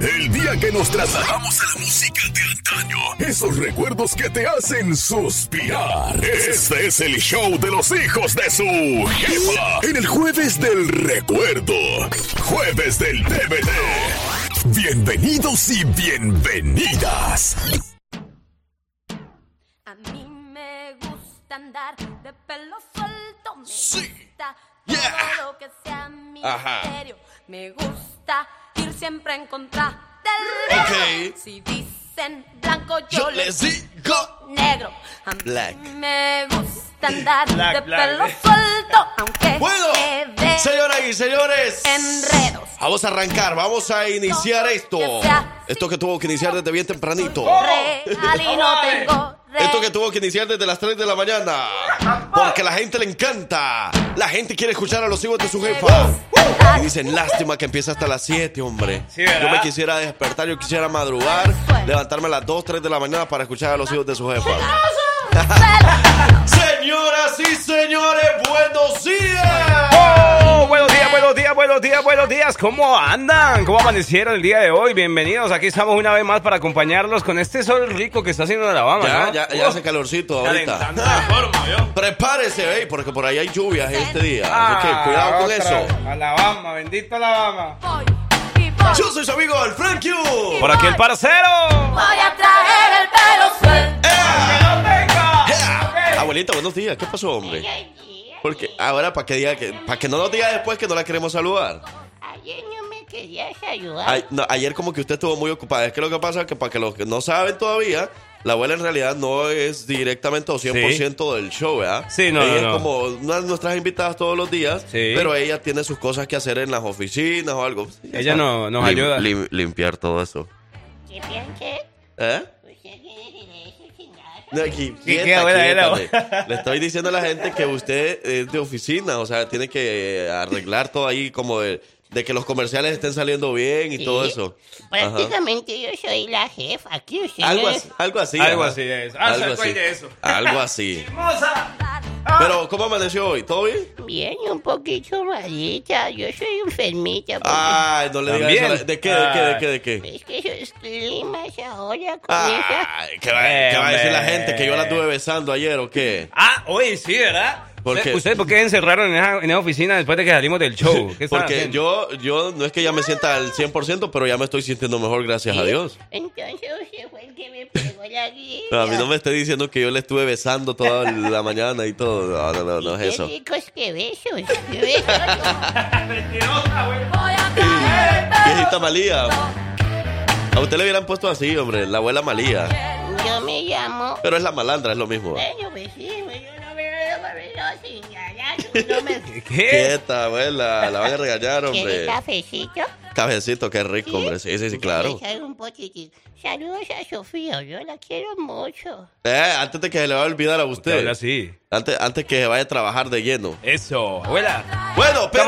El día que nos trasladamos a la música de antaño. Esos recuerdos que te hacen suspirar. Este es el show de los hijos de su jefa. En el jueves del recuerdo. Jueves del DVD. Bienvenidos y bienvenidas. A mí me gusta andar de pelo suelto. Me Sí. gusta Yeah. todo lo que sea Ajá. misterio. Me gusta siempre en contra del Ok. viento. Si dicen blanco, yo, Yo les digo. negro. A mí Black. me gusta andar Black, de black. pelo suelto. Aunque Bueno, me señoras y señores. enredos. Vamos a arrancar, vamos a iniciar esto. Esto que tuvo que iniciar desde bien tempranito. Real y no tengo Esto que tuvo que iniciar desde las 3 de la mañana. Porque a la gente le encanta. La gente quiere escuchar a los hijos de su jefa. Y dicen, lástima que empieza hasta las 7, hombre. Yo me quisiera despertar, yo quisiera madrugar, levantarme a las 2, 3 de la mañana para escuchar a los hijos de su jefa. Señoras y señores, buenos días. Buenos días, buenos días, buenos días. ¿Cómo andan? ¿Cómo amanecieron el día de hoy? Bienvenidos. Aquí estamos una vez más para acompañarlos con este sol rico que está haciendo en Alabama, Ya, ¿no? ya, ya hace calorcito ahorita. Calentando la forma, ¿yo? Prepárese, ey, porque por ahí hay lluvias este día. Así que cuidado con otra eso. vez. Alabama, bendito Alabama. Voy y voy. Yo soy su amigo el Frank Q. Por aquí el parcero. Voy a traer el pelo suelto. ¡Que no venga! ¡Ea! Abuelita, buenos días. ¿Qué pasó, hombre? Porque ahora para que diga que para que no nos diga después que no la queremos saludar. Ayer no me querías ayudar. Ay, no, ayer como que usted estuvo muy ocupada. Es que lo que pasa es que para que los que no saben todavía, la abuela en realidad no es directamente o 100% del show, ¿verdad? Sí, no, Ella no, es como una de nuestras invitadas todos los días, Sí. pero ella tiene sus cosas que hacer en las oficinas o algo. Ella no- nos Lim- ayuda. lim- limpiar todo eso. ¿Qué piensas? ¿Eh? Usted tiene derecho a chingar. Le estoy diciendo a la gente que usted es de oficina, o sea, tiene que arreglar todo ahí como de, de que los comerciales estén saliendo bien y Sí. todo eso. Ajá. Prácticamente yo soy la jefa. Aquí usted Algo así, algo así. Algo ajá. así es. Ah, Algo ¿se acuerda así. de eso? Algo así. ¡Hermosa! Pero, ¿cómo amaneció hoy? ¿Todo bien? Bien, un poquito malita. Yo soy enfermita. porque Ay, no le digas ¿También? eso. ¿De qué, de qué, de qué, de qué? Es que esos climas ahora comienzan. Ay, ¿qué va, qué va a decir la gente? ¿Que yo la estuve besando ayer o qué? Ah, oye, sí, ¿verdad? ¿Por ¿Usted- qué? ¿Ustedes por qué encerraron en esa, en esa oficina después de que salimos del show? ¿Qué estaban Porque haciendo? yo, yo no es que ya me sienta al 100%, pero ya me estoy sintiendo mejor, gracias a Dios. Entonces usted fue el que me la gripe. A mí no me esté diciendo que yo le estuve besando toda la mañana y todo. No, no, no, no es eso. Qué ricos que besos. Qué besos. Voy a Viejita Malía. A usted le hubieran puesto así, hombre, la abuela Malía. Yo me llamo. Pero es la malandra, es lo mismo. Bueno, pues sí, yo no me veo sin ganar. No me. ¿Qué? Quieta, abuela, la van a regañar, ¿Quiere hombre. cafecito? Cafecito, qué rico, hombre. Sí, sí, sí, claro. Voy un poquitín. Saludos a Sofía, yo la quiero mucho. Eh, antes de que se le vaya a olvidar a Usted habla así. Antes, antes que vaya a trabajar de lleno. Eso, abuela. Bueno, pero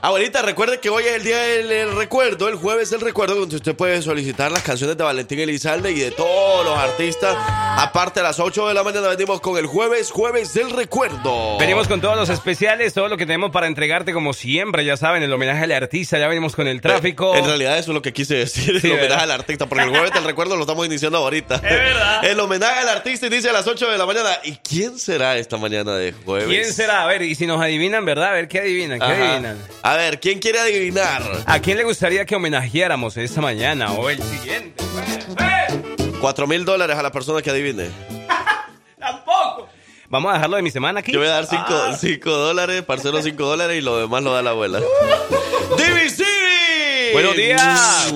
abuelita, recuerde que hoy es el día del el recuerdo, el jueves del recuerdo, donde usted puede solicitar las canciones de Valentín Elizalde y de todos los artistas. Aparte, a las 8 de la mañana venimos con el jueves, jueves del recuerdo. Venimos con todos los especiales, todo lo que tenemos para entregarte como siempre, ya saben, el homenaje al artista, ya venimos con el tráfico. En realidad eso es lo que quise decir, Sí, el homenaje ¿verdad? al artista, porque el jueves del recuerdo lo estamos iniciando ahorita. Es verdad. El homenaje al artista inicia a las 8 de la mañana. ¿Y quién será esta mañana de jueves? ¿Quién será? A ver, y si nos adivinan, ¿verdad? A ver, ¿qué adivinan? ¿Qué Ajá. adivinan? A ver, ¿quién quiere adivinar? ¿A quién le gustaría que homenajeáramos esta mañana o el siguiente? ¡Eh! 4 mil dólares a la persona que adivine. ¡Tampoco! Vamos a dejarlo de mi semana aquí. Yo voy a dar Ah. 5 dólares, parcero 5 dólares y lo demás lo da la abuela. ¡DVC! Buenos días.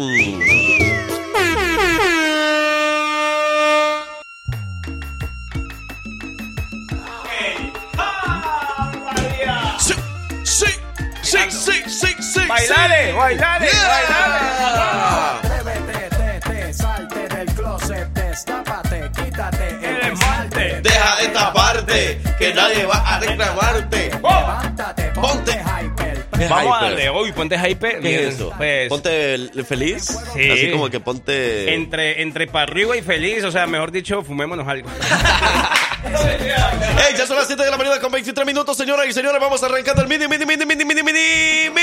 ¡Bailale, bailale, Yeah. Atrévete, te, te, salte del closet, destápate, quítate el esmalte. Deja de taparte, que nadie va a reclamarte. Levántate, ponte, Ponte. hyper. ¿Qué Vamos a hyper? darle hoy, ponte hype. ¿Qué es eso? Pues, Ponte el- feliz. Sí. Así como que ponte. entre, entre para arriba y feliz, o sea, mejor dicho, fumémonos algo. Ey, ya son las 7 de la mañana con 23 minutos, señoras y señores. Vamos arrancando el mini, mini, mini, mini, mini, mini, mini.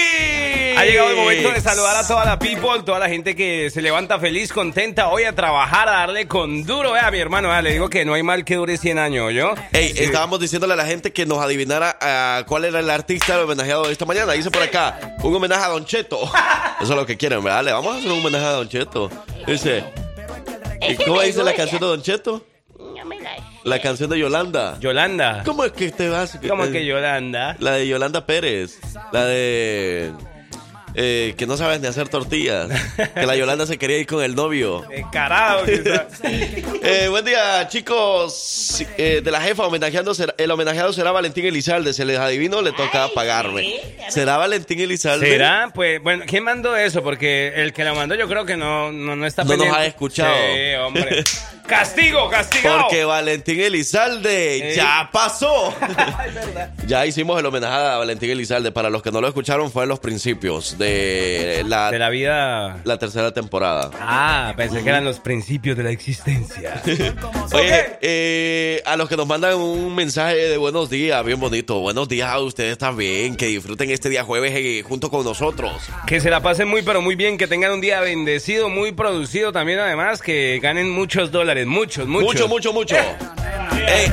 Llegado el momento de saludar a toda la people, toda la gente que se levanta feliz, contenta hoy a trabajar, a darle con duro. Vea, mi hermano, vea, le digo que no hay mal que dure 100 años, ¿yo? Ey, estábamos diciéndole a la gente que nos adivinara ah, cuál era el artista homenajeado de esta mañana. Dice por acá, un homenaje a Don Cheto. Eso es lo que quieren, ¿verdad? Le vamos a hacer un homenaje a Don Cheto. Dice, ¿y Ese cómo dice la canción de Don Cheto? La canción de Yolanda. Yolanda. ¿Cómo es que te vas? ¿Cómo que Yolanda? La de Yolanda Pérez. La de. Eh, que no sabes ni hacer tortillas. Que la Yolanda se quería ir con el novio. Carajo. Eh, buen día, chicos. Eh, de la jefa, homenajeando será- el homenajeado será Valentín Elizalde. Se les adivino, le toca pagarme. ¿Será Valentín Elizalde? ¿Será? Pues, bueno, ¿quién mandó eso? Porque el que lo mandó yo creo que no, no, no está No nos ha escuchado. Sí, hombre. ¡Castigo, castigado! Porque Valentín Elizalde ya pasó. ya hicimos el homenaje a Valentín Elizalde. Para los que no lo escucharon, fue en los principios de la, De la vida... la tercera temporada. Ah, pensé que eran los principios de la existencia. Oye, eh, a los que nos mandan un mensaje de buenos días, bien bonito. Buenos días a ustedes también. Que disfruten este día jueves eh, junto con nosotros. Que se la pasen muy, pero muy bien, que tengan un día bendecido, muy producido también, además, que ganen muchos dólares, muchos, muchos. Mucho, mucho, mucho.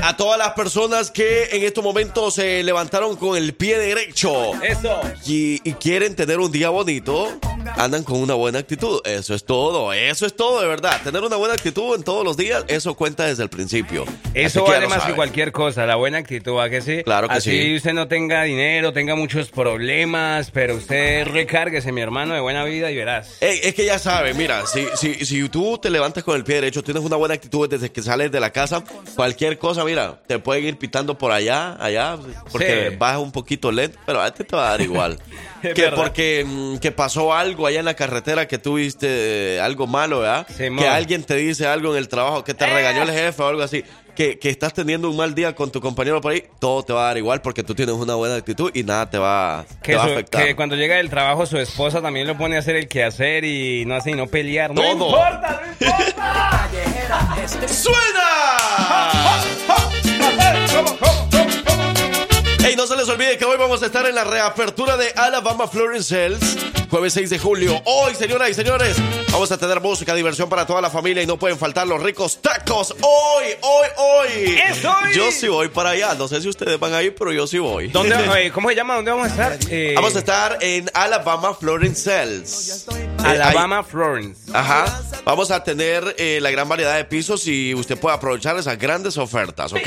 A todas las personas que en estos momentos se levantaron con el pie derecho Eso. y, y quieren tener un día bonito, andan con una buena actitud. Eso es todo, eso es todo, de verdad. Tener una buena actitud en todos los días, eso cuenta desde el principio. Eso vale más que cualquier cosa, la buena actitud, ¿a que sí? Claro que Así sí. usted no tenga dinero, tenga muchos problemas, pero usted recárguese, mi hermano, de buena vida y verás. Ey, es que ya sabes, mira, si, si, si tú te levantas con el pie derecho, tienes una buena actitud desde que sales de la casa, cualquier cosa, mira, te pueden ir pitando por allá, allá, porque Sí. vas un poquito lento, pero a este te va a dar igual. Que porque mm, que pasó algo allá en la carretera, que tuviste eh, algo malo, ¿verdad? Que alguien te dice algo en el trabajo, que te regañó Eh. el jefe o algo así. Que, que estás teniendo un mal día con tu compañero por ahí, todo te va a dar igual porque tú tienes una buena actitud y nada te va, Que, te va a afectar. que cuando llega del trabajo su esposa también lo pone a hacer el quehacer y no hace y no pelear. ¡No Todo. importa, no importa! ¡Suena! Ey, no se les olvide que hoy vamos a estar en la reapertura de Alabama Florence Sales, jueves 6 de julio. Hoy, señoras y señores, vamos a tener música, diversión para toda la familia y no pueden faltar los ricos tacos. Hoy, hoy, hoy. ¡Es hoy! Yo sí voy para allá. No sé si ustedes van a ir, pero yo sí voy. ¿Dónde, ¿Cómo se llama? ¿Dónde vamos a estar? Eh, Vamos a estar en Alabama Florence Sales. Eh, Alabama, Florence. ahí- ajá. Vamos a tener eh, la gran variedad de pisos y usted puede aprovechar esas grandes ofertas, ¿ok?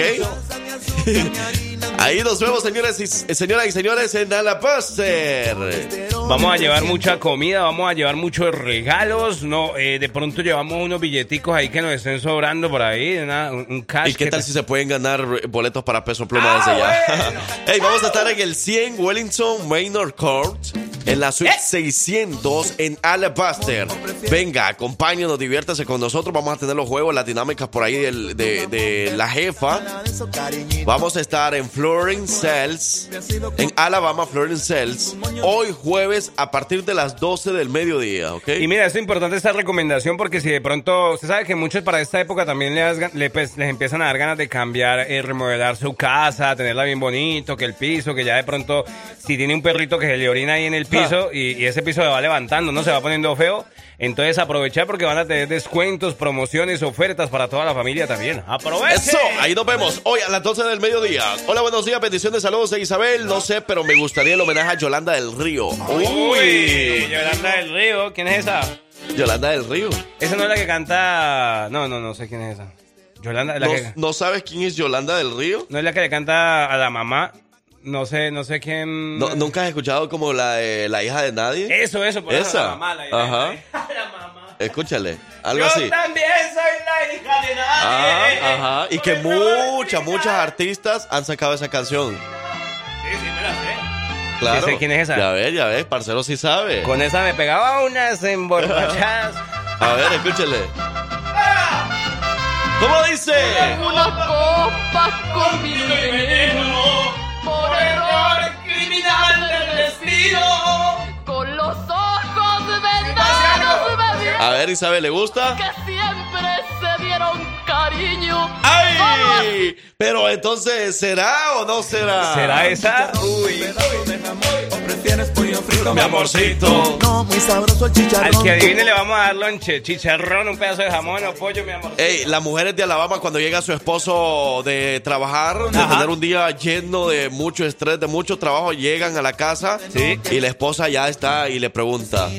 Ahí nos vemos, señores y, señoras y señores, en Alabaster. Vamos a llevar mucha comida, vamos a llevar muchos regalos. No, eh, de pronto llevamos unos billeticos ahí que nos estén sobrando por ahí, una- un, cash. ¿Y qué tal te- si se pueden ganar boletos para peso pluma desde ya? Ey, vamos a estar en el 100 Wellington Manor Court, en la suite 600 en Alabaster. Venga, acompáñenos, diviértase con nosotros. Vamos a tener los juegos, las dinámicas por ahí del- de, de la jefa. Vamos a estar en Florence Cells, en Alabama Florence Cells, hoy jueves a partir de las 12 del mediodía, ¿ok? Y mira, es importante esta recomendación porque si de pronto, usted sabe que muchos para esta época también le das gan- le, pues, les empiezan a dar ganas de cambiar, eh, remodelar su casa, tenerla bien bonito, que el piso, que ya de pronto, si tiene un perrito que se le orina ahí en el piso y, y ese piso se va levantando, no se va poniendo feo, entonces aprovechar porque van a tener descuentos, promociones, ofertas para toda la familia también. ¡Aproveche! Eso, ahí nos vemos hoy a las 12 del mediodía. Hola, buenos días, bendiciones, saludos de Isabel. No sé, pero me gustaría el homenaje a Yolanda del Río. Uy, Yolanda del Río, ¿quién es esa? Yolanda del Río. Esa no es la que canta. No, no, no sé quién es esa. Yolanda, la ¿No, que. no sabes quién es Yolanda del Río? No es la que le canta a la mamá. No sé, no sé quién. No, ¿Nunca has escuchado como la, de la hija de nadie? Eso, eso, por eso Esa. la mamá. La, Ajá. la- la mamá. Escúchale, algo Yo así. también soy la hija de nadie. Ajá, ajá. Y que muchas, muchas artistas han sacado esa canción. Sí, sí, me la sé. Claro. Sí sé quién es esa. Ya ves, ya ves, parcero sí sabe. Con esa me pegaba unas emborrachadas. A ver, escúchale. ¿Cómo dice? Una copa con vino y veneno por error criminal del destino. Con los ojos vendados A ver, Isabel, ¿le gusta? que siempre se dieron cariño. ¡Ay! Pero entonces, ¿será o no será? ¿Será esa? Uy. ¿Prefieres pollo frito, Mi amorcito. No, muy sabroso el chicharrón. Al que adivine le vamos a dar lonche, chicharrón, un pedazo de jamón o pollo, mi amor. Ey, las mujeres de Alabama cuando llega su esposo de trabajar, de Ajá. tener un día lleno de mucho estrés, de mucho trabajo, llegan a la casa Sí. y la esposa ya está y le pregunta,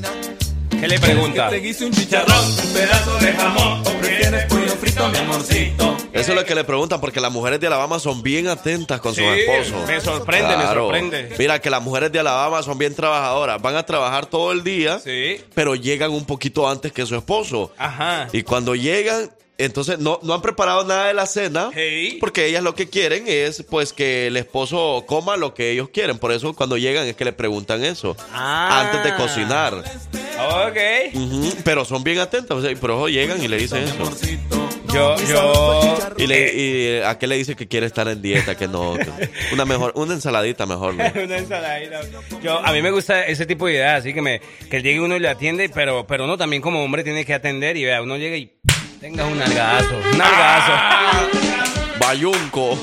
¿Qué le pregunta? Te guise un chicharrón, un pedazo de jamón. ¿O prefieres pollo frito, mi amorcito? eso es lo que le preguntan porque las mujeres de Alabama son bien atentas con Sí, sus esposos. me sorprende, me sorprende. Mira que las mujeres de Alabama son bien trabajadoras, van a trabajar todo el día, Sí. pero llegan un poquito antes que su esposo. Ajá. Y cuando llegan, entonces no, no han preparado nada de la cena. Hey. Porque ellas lo que quieren es pues que el esposo coma lo que ellos quieren. Por eso cuando llegan es que le preguntan eso. Ah. Antes de cocinar. Ok. Pero son bien atentas. o sea, por eso llegan y le dicen eso. Yo, yo. Y, le, y a qué le dice que quiere estar en dieta, que no. que- una mejor, una ensaladita mejor. ¿no? Una ensaladita. Yo, a mí me gusta ese tipo de ideas, así que me, que llegue uno y le atiende, pero, pero uno también como hombre tiene que atender y vea, uno llega y tenga un nalgazo, un nalgazo. Bayunco.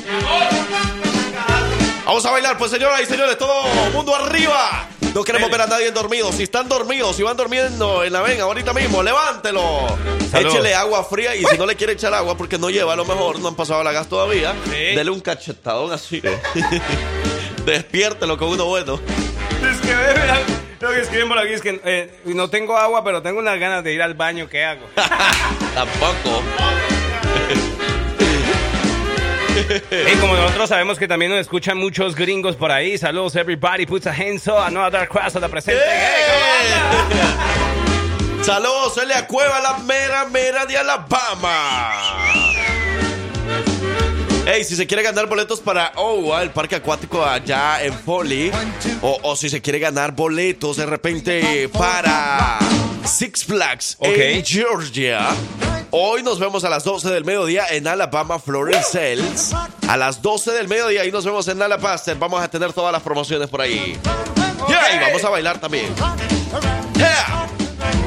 Vamos a bailar, pues señoras y señores, todo mundo arriba. No queremos ver a nadie dormido. Si están dormidos, si van durmiendo en la ven ahorita mismo, levántelo. Salud. Échele agua fría y si no le quiere echar agua porque no lleva, a lo mejor no han pasado la gas todavía, Sí. dele un cachetadón así. Despiértelo con uno bueno. Es que mira, lo que escriben por aquí es que eh, no tengo agua, pero tengo unas ganas de ir al baño, ¿qué hago? Tampoco. Y como nosotros sabemos que también nos escuchan muchos gringos por ahí, saludos everybody, put a hands up, another cross a la presente. ¡Eh! Saludos, Elia Cueva, la mera mera de Alabama. Ey, si se quiere ganar boletos para oh, el parque acuático allá en Foley, o, o si se quiere ganar boletos de repente para Six Flags en. Georgia, hoy nos vemos a las 12 del mediodía en Alabama Florence Sales. A las 12 del mediodía ahí nos vemos en Alabaster. Vamos a tener todas las promociones por ahí. Yeah, y vamos a bailar también. Yeah.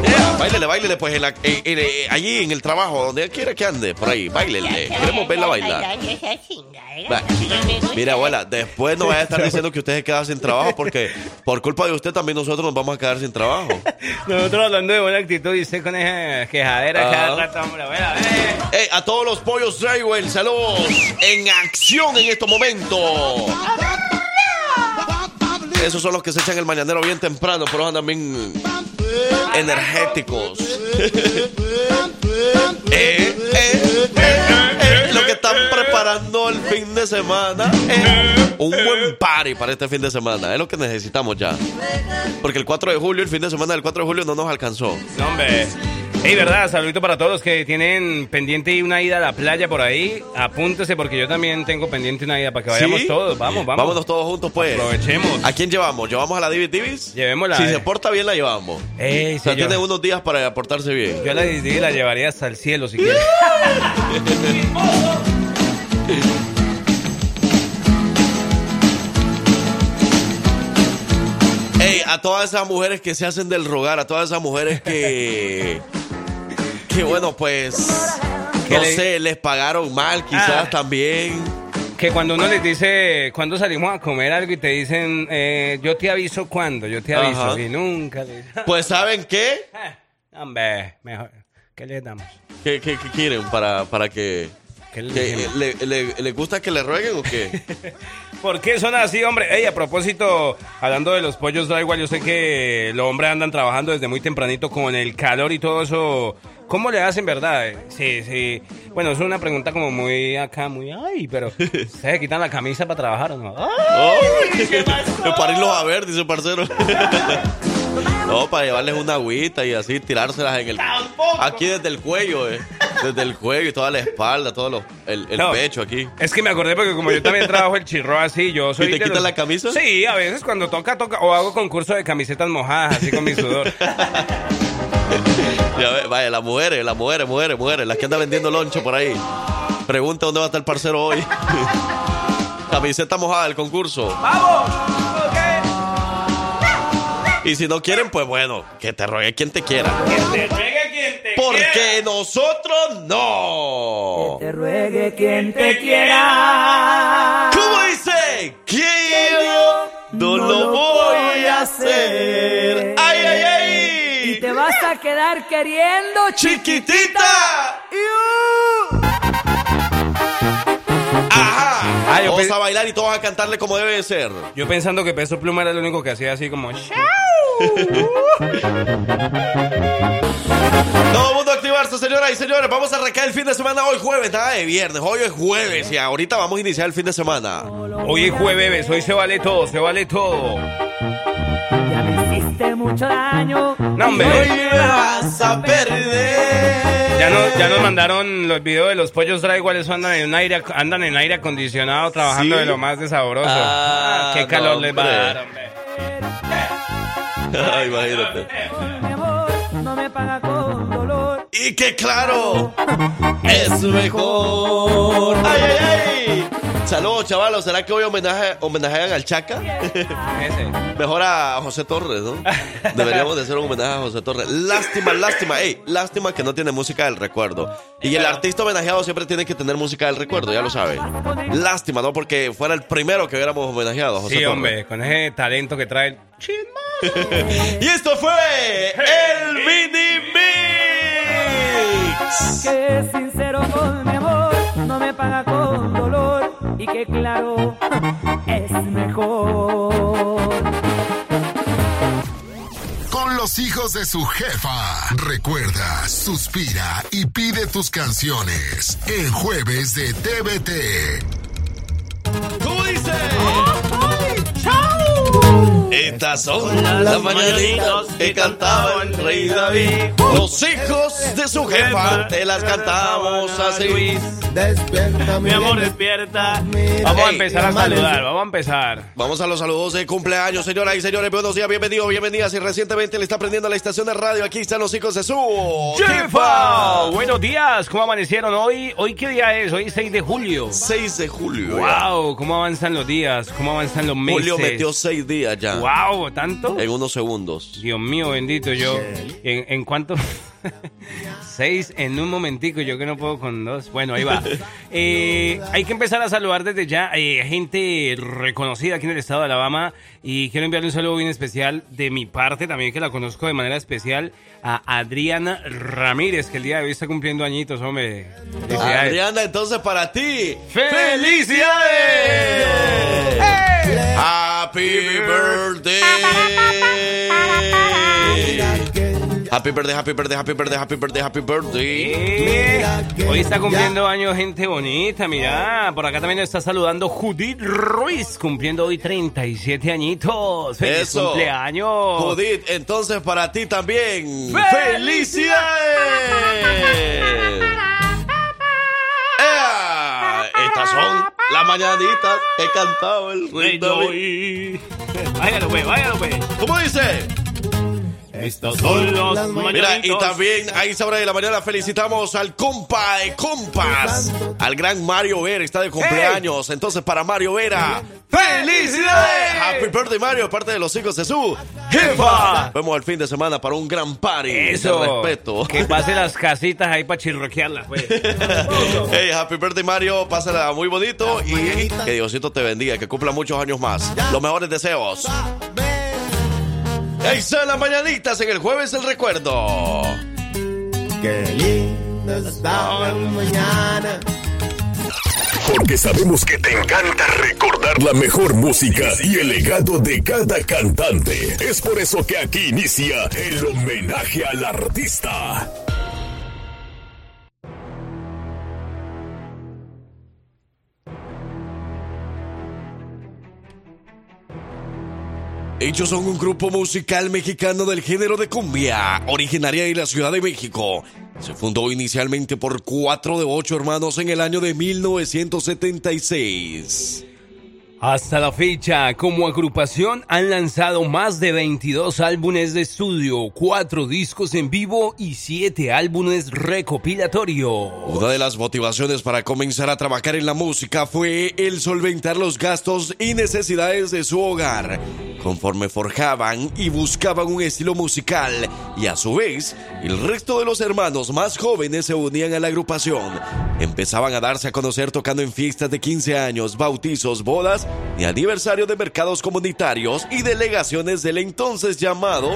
Yeah, Báilele, báilele, pues en la- en- en- eh, allí en el trabajo, donde quiera que ande, por ahí, báilele. Queremos verla bailar. Va. Mira, abuela, después no vaya a estar diciendo que usted se queda sin trabajo porque por culpa de usted también nosotros nos vamos a quedar sin trabajo. Nosotros hablando de buena actitud y usted con esa quejadera Ah. cada rato, hombre, vea, eh. Ey, a todos los pollos Draywell, saludos en acción en estos momentos. Esos son los que se echan el mañanero bien temprano, pero andan bien energéticos. Eh, preparando el fin de semana. eh, un buen party para este fin de semana. Es lo que necesitamos ya. Porque el 4 de julio, el fin de semana del 4 de julio no nos alcanzó. No, hombre. Hey, verdad, saludito para todos los que tienen pendiente una ida a la playa por ahí. Apúntese porque yo también tengo pendiente una ida para que vayamos ¿Sí? todos. Vamos, vamos. Vámonos todos juntos, pues. Aprovechemos. ¿A quién llevamos? ¿Llevamos a la Divis Divis? Llevémosla, Si eh. se porta bien, la llevamos. Ey, O sea, yo- tiene unos días para portarse bien. Yo la decidí la llevaría hasta el cielo si quiere. Ey, a todas esas mujeres que se hacen del rogar, a todas esas mujeres que. que bueno, pues. Que No le- sé, les pagaron mal, quizás Ah. también. Que cuando uno les dice, cuando salimos a comer algo y te dicen, eh, yo te aviso cuando, yo te aviso, Ajá. y nunca le Pues, ¿saben qué? Eh, Hombre, mejor. ¿Qué le damos? ¿Qué, qué- qué quieren para, para que. ¿Qué le le, le- le gusta que le rueguen o qué? ¿Por qué son así, hombre? Ey, a propósito, hablando de los pollos da igual, yo sé que los hombres andan trabajando desde muy tempranito con el calor y todo eso. ¿Cómo le hacen, verdad? Sí, sí. Bueno, es una pregunta como muy acá, muy ay, pero ¿se quitan la camisa para trabajar o no? ¡Ay! Oh, para irlos a ver, dice el parcero. No, para llevarles una agüita y así tirárselas en el. Aquí desde el cuello, eh. Desde el cuello y toda la espalda, todo lo- el, el No. pecho aquí. Es que me acordé porque como yo también trabajo el chirro así, yo soy... ¿Y te de quitan la camisa? Sí, a veces cuando toca, toca. O hago concurso de camisetas mojadas, así con mi sudor. Ya ve, vaya, las mujeres, las mujeres, mujeres, mujeres, las que andan vendiendo loncho por ahí. Pregunta dónde va a estar el parcero hoy. Camiseta mojada del concurso. ¡Vamos! Y si no quieren, pues bueno, que te ruegue quien te quiera. Que te ruegue quien te Porque nosotros no. Te ruegue quien te quiera. ¿Cómo dice? Que yo no lo voy a hacer. ¡Ay, ay, ay! Y te vas a quedar queriendo, ¡Chiquitita! ¡Ajá! Ah, yo a bailar y todos a cantarle como debe de ser. Yo pensando que Peso Pluma era el único que hacía así como... Todo el mundo a activarse, señoras y señores. Vamos a arrancar el fin de semana hoy jueves, nada de viernes. Hoy es jueves y ahorita vamos a iniciar el fin de semana. Hoy es jueves, hoy se vale todo, se vale todo. Ya me hiciste mucho daño. No, hombre. Hoy me vas a perder. Ya, no, ya nos mandaron los videos de los pollos dry, iguales andan en aire, andan en aire acondicionado trabajando ¿Sí? de lo más de sabroso. Ah, qué calor no, les va a dar, hombre. Ay, imagínate. No me paga con dolor. Y que claro, es mejor. ¡Ay, ay, ay! Saludos, chavalos. ¿Será que hoy homenaje, homenajean al Chaca? Mejor a José Torres, ¿no? Deberíamos de hacer un homenaje a José Torres. Lástima, lástima. Ey, lástima que no tiene música del recuerdo. Y el artista homenajeado siempre tiene que tener música del recuerdo, ya lo sabe. Lástima, ¿no? Porque fuera el primero que hubiéramos homenajeado a José Sí, Torres. hombre, con ese talento que trae. el. Y esto fue el Mini Mix. Que es sincero con mi amor, no me paga con. Y que claro, es mejor. Con los hijos de su jefa. Recuerda, suspira y pide tus canciones en jueves de TVT. ¿Cómo dice? Estas son las mañanitas que cantaba el rey David. Los hijos de su jefa te las cantamos así. Despierta, Mi amor, despierta. Vamos a empezar a saludar, vamos a empezar. Vamos a los saludos de cumpleaños, señoras y señores. Buenos días, bienvenidos, bienvenidas. Y recientemente le está prendiendo la estación de radio. Aquí están los hijos de su ¡Jefa! Buenos días, ¿cómo amanecieron hoy? ¿Hoy qué día es? Hoy es 6 de julio. 6 de julio. ya. ¡Wow! ¿Cómo avanzan los días? ¿Cómo avanzan los meses? Julio metió 6 días ya. ¡Wow! ¿Tanto? En unos segundos. Dios mío, bendito yo. ¿En, en cuánto? Seis en un momentico, yo que no puedo con dos. Bueno, ahí va. Eh, hay que empezar a saludar desde ya eh, gente reconocida aquí en el estado de Alabama y quiero enviarle un saludo bien especial de mi parte también que la conozco de manera especial a Adriana Ramírez que el día de hoy está cumpliendo añitos, hombre. Felicidades. Adriana, entonces para ti. ¡Felicidades! Happy birthday. Happy birthday, happy birthday, happy birthday, happy birthday, happy birthday. Hoy está cumpliendo años gente bonita, mira. Por acá también está saludando Judith Ruiz, cumpliendo hoy 37 añitos. ¡Feliz Eso. cumpleaños! Judith, entonces para ti también. ¡Felicidades! ¡Felicidades! ¡Ea! Estas son las mañanitas que cantaba el rey David. Váyalo, pues, váyalo, pues. ¿Cómo dice? Estas son las Mira, y también a esa hora de la mañana felicitamos al compa de compas, al gran Mario Vera, está de cumpleaños. Entonces, para Mario Vera, ¡felicidades! Happy birthday, Mario, de parte de los hijos de su jefa. Vemos el fin de semana para un gran party. Eso. De respeto. Que pase las casitas ahí para chirroquearlas, pues. Hey, happy birthday, Mario. Pásala muy bonito y que Diosito te bendiga, que cumpla muchos años más. Los mejores deseos. Ahí están las mañanitas en el jueves del recuerdo. Qué linda está la mañana. Porque sabemos que te encanta recordar la mejor música y el legado de cada cantante. Es por eso que aquí inicia el homenaje al artista. Ellos son un grupo musical mexicano del género de cumbia, originaria de la Ciudad de México. Se fundó inicialmente por cuatro de ocho hermanos en el año de 1976. Hasta la fecha, como agrupación han lanzado más de 22 álbumes de estudio, 4 discos en vivo y 7 álbumes recopilatorios. Una de las motivaciones para comenzar a trabajar en la música fue el solventar los gastos y necesidades de su hogar. conforme forjaban y buscaban un estilo musical y a su vez el resto de los hermanos más jóvenes se unían a la agrupación. Empezaban a darse a conocer tocando en fiestas de 15 años, bautizos, bodas y aniversario de mercados comunitarios y delegaciones del entonces llamado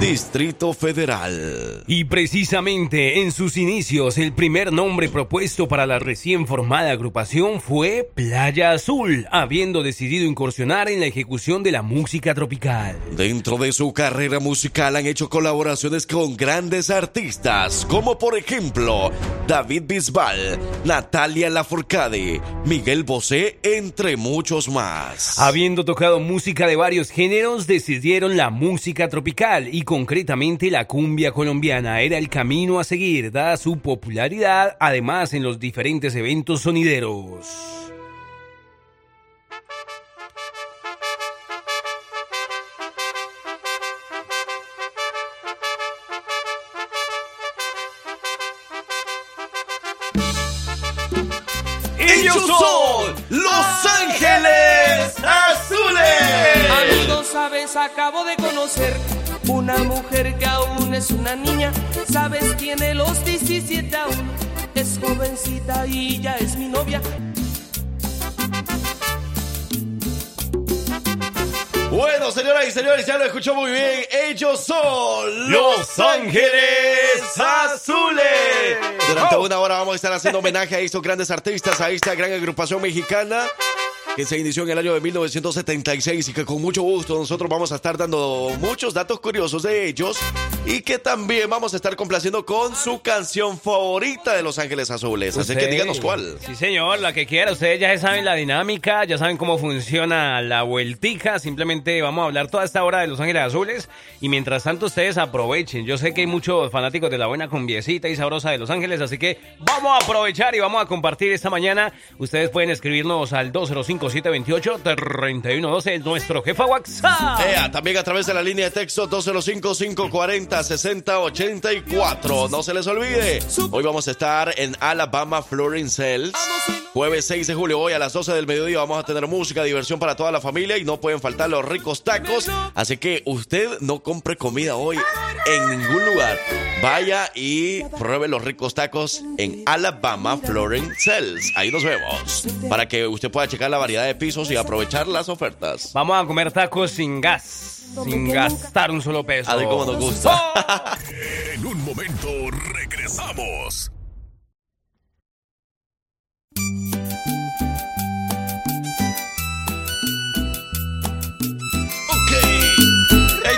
Distrito Federal. Y precisamente en sus inicios, el primer nombre propuesto para la recién formada agrupación fue Playa Azul, habiendo decidido incursionar en la ejecución de la música tropical. Dentro de su carrera musical han hecho colaboraciones con grandes artistas, como por ejemplo David Bisbal, Natalia Lafourcade, Miguel Bosé, entre muchos más. Habiendo tocado música de varios géneros, decidieron la música tropical y concretamente la cumbia colombiana era el camino a seguir, dada su popularidad, además en los diferentes eventos sonideros. Novia. Bueno, señoras y señores, ya lo escuchó muy bien. Ellos son Los Ángeles Azules. Durante una hora vamos a estar haciendo homenaje a estos grandes artistas, a esta gran agrupación mexicana que se inició en el año de 1976 y que con mucho gusto nosotros vamos a estar dando muchos datos curiosos de ellos y que también vamos a estar complaciendo con su canción favorita de Los Ángeles Azules. Así que díganos cuál. Sí, señor, la que quiera. Ustedes ya saben la dinámica, ya saben cómo funciona la vueltica. Simplemente vamos a hablar toda esta hora de Los Ángeles Azules. Y mientras tanto, ustedes aprovechen. Yo sé que hay muchos fanáticos de la buena cumbiecita y sabrosa de Los Ángeles, así que vamos a aprovechar y vamos a compartir esta mañana. Ustedes pueden escribirnos al 205-728-3112, es nuestro jefa WhatsApp. Ea, también a través de la línea de texto 205-540-6084. No se les olvide, hoy vamos a estar en Alabama Florence Cells. Jueves 6 de julio, hoy a las 12 del mediodía vamos a tener música, diversión para toda la familia y no pueden faltar los ricos tacos. Así que usted no compre comida hoy en ningún lugar. Vaya y pruebe los ricos tacos en Alabama Florence Cells. Ahí nos vemos. Para que usted pueda checar la variedad de pisos y aprovechar las ofertas. Vamos a comer tacos sin gas, sin gastar un solo peso. Así como nos gusta. En un momento regresamos. Ok.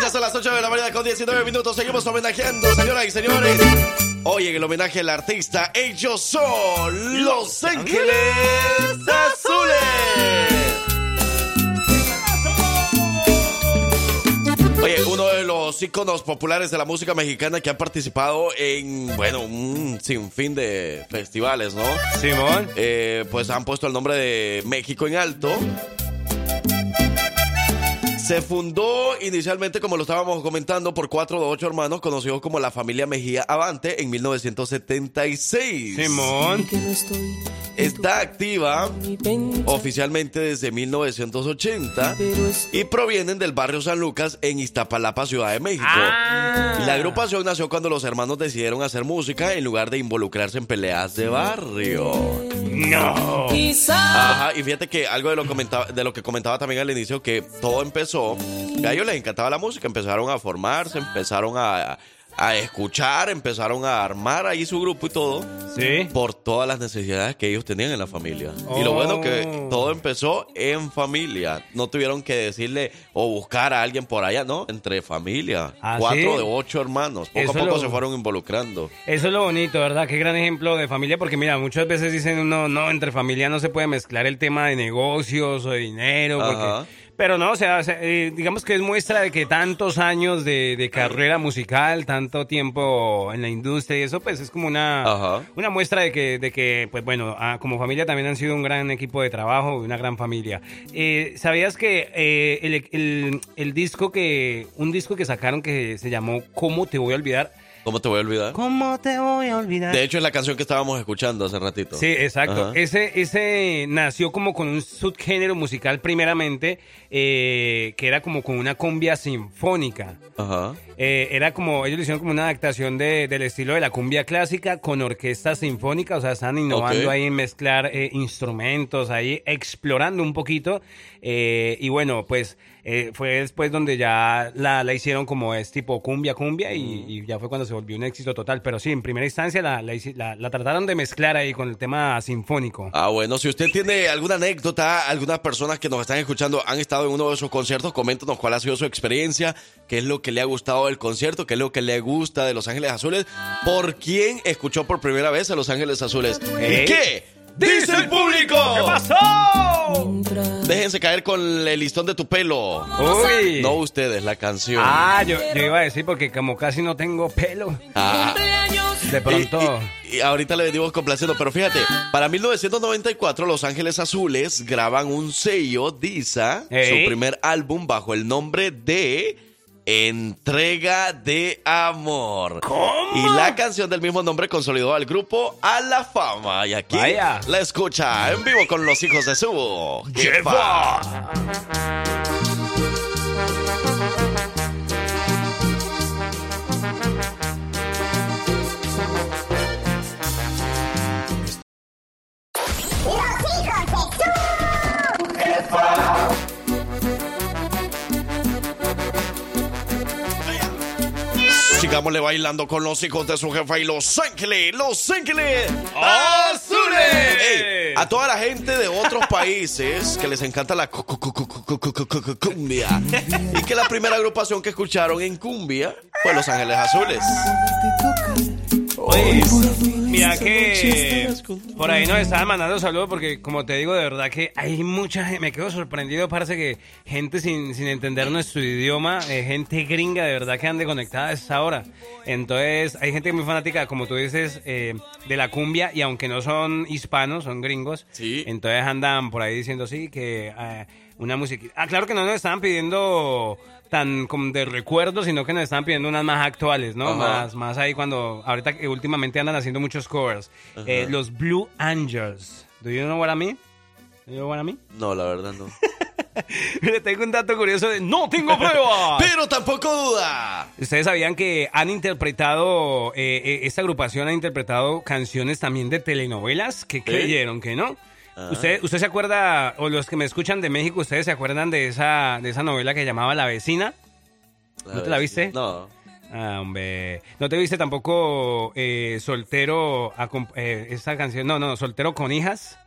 Ya son las 8 de la mañana con 19 minutos. Seguimos homenajeando, señoras y señores. Hoy en el homenaje al artista, ellos son Los Ángeles Azules. Oye, uno de los íconos populares de la música mexicana que han participado en, bueno, un sinfín de festivales, ¿no? Simón. Eh, pues han puesto el nombre de México en alto. Se fundó inicialmente, como lo estábamos comentando, por cuatro de ocho hermanos conocidos como la familia Mejía Avante en 1976. Simón. Está activa oficialmente desde 1980 pero es y provienen del barrio San Lucas en Iztapalapa, Ciudad de México. Ah. La agrupación nació cuando los hermanos decidieron hacer música en lugar de involucrarse en peleas de barrio. No. Ajá, y fíjate que algo de lo, comentaba, de lo que comentaba también al inicio, que todo empezó, que a ellos les encantaba la música, empezaron a formarse, empezaron a, a escuchar, empezaron a armar ahí su grupo y todo, Sí. por todas las necesidades que ellos tenían en la familia. Y lo bueno que Oh. todo empezó en familia, no tuvieron que decirle o buscar a alguien por allá, ¿no? Entre familia, ¿Ah, cuatro sí? de ocho hermanos, poco Eso a poco lo- se fueron involucrando. Eso es lo bonito, ¿verdad? Qué gran ejemplo de familia, porque mira, muchas veces dicen uno, no, entre familia no se puede mezclar el tema de negocios o de dinero, porque-. Pero no, o sea, eh, digamos que es muestra de que tantos años de, de carrera musical, tanto tiempo en la industria y eso, pues es como una, Ajá. una muestra de que, de que, pues bueno, ah, como familia también han sido un gran equipo de trabajo, una gran familia. Eh, ¿Sabías que eh, el, el- el disco que, un disco que sacaron que se llamó ¿Cómo te voy a olvidar? ¿Cómo te voy a olvidar? ¿Cómo te voy a olvidar? De hecho, es la canción que estábamos escuchando hace ratito. Sí, exacto. Ajá. Ese, ese nació como con un subgénero musical primeramente, eh, que era como con una cumbia sinfónica. Ajá. Eh, era como, ellos le hicieron como una adaptación de- del estilo de la cumbia clásica con orquesta sinfónica, o sea, están innovando ahí en mezclar eh, instrumentos, ahí explorando un poquito. eh, y bueno, pues eh, fue después donde ya la, la hicieron como es tipo cumbia, cumbia, y, y ya fue cuando se volvió un éxito total. Pero sí, en primera instancia la, la, hici- la- la trataron de mezclar ahí con el tema sinfónico. Ah, bueno, si usted tiene alguna anécdota, algunas personas que nos están escuchando han estado en uno de esos conciertos, coméntenos cuál ha sido su experiencia, qué es lo que le ha gustado del concierto, qué es lo que le gusta de Los Ángeles Azules, por quién escuchó por primera vez a Los Ángeles Azules. ¿Y qué? ¡Dice el público! ¿Qué pasó? Déjense caer con el listón de tu pelo. Uy. No ustedes, la canción. Ah, yo, yo iba a decir porque como casi no tengo pelo, Ah. de pronto... Y, y ahorita le venimos complaciendo, pero fíjate, para 1994 Los Ángeles Azules graban un sello, Disa, su primer álbum bajo el nombre de Entrega de Amor. Y la canción del mismo nombre consolidó al grupo a la fama. Y aquí Vaya. la escucha en vivo con los hijos de su jefa. Sigámosle bailando con los hijos de su jefa y Los Ángeles, Los Ángeles Azules. A toda la gente de otros países que les encanta la cumbia y que la primera agrupación que escucharon en cumbia fue Los Ángeles Azules. Oye, mira que por ahí nos estaban mandando saludos porque como te digo, de verdad que hay mucha gente, me quedo sorprendido, parece que gente sin, sin entender nuestro idioma, eh, gente gringa de verdad que ande conectada a esa hora. Entonces hay gente muy fanática, como tú dices, eh, de la cumbia y aunque no son hispanos, son gringos, Sí. entonces andan por ahí diciendo sí, que eh, una música... Ah, claro que no nos estaban pidiendo tan como de recuerdo, sino que nos estaban pidiendo unas más actuales, ¿no? Ajá. Más, más ahí cuando, ahorita que últimamente andan haciendo muchos covers. Eh, los Blue Angels. ¿Do you know what I mean? Do you know what I mean? No, la verdad no. Le tengo un dato curioso de ¡No tengo pruebas! Pero tampoco duda. Ustedes sabían que han interpretado, eh, eh, esta agrupación ha interpretado canciones también de telenovelas. ¿Qué creyeron que no? Ah. ¿Usted, ¿Usted se acuerda, o los que me escuchan de México, ustedes se acuerdan de esa, de esa novela que llamaba La Vecina? ¿No te la viste? No. Ah, hombre. ¿No te viste tampoco eh, soltero, acom- eh, esa canción? No, no, soltero con hijas.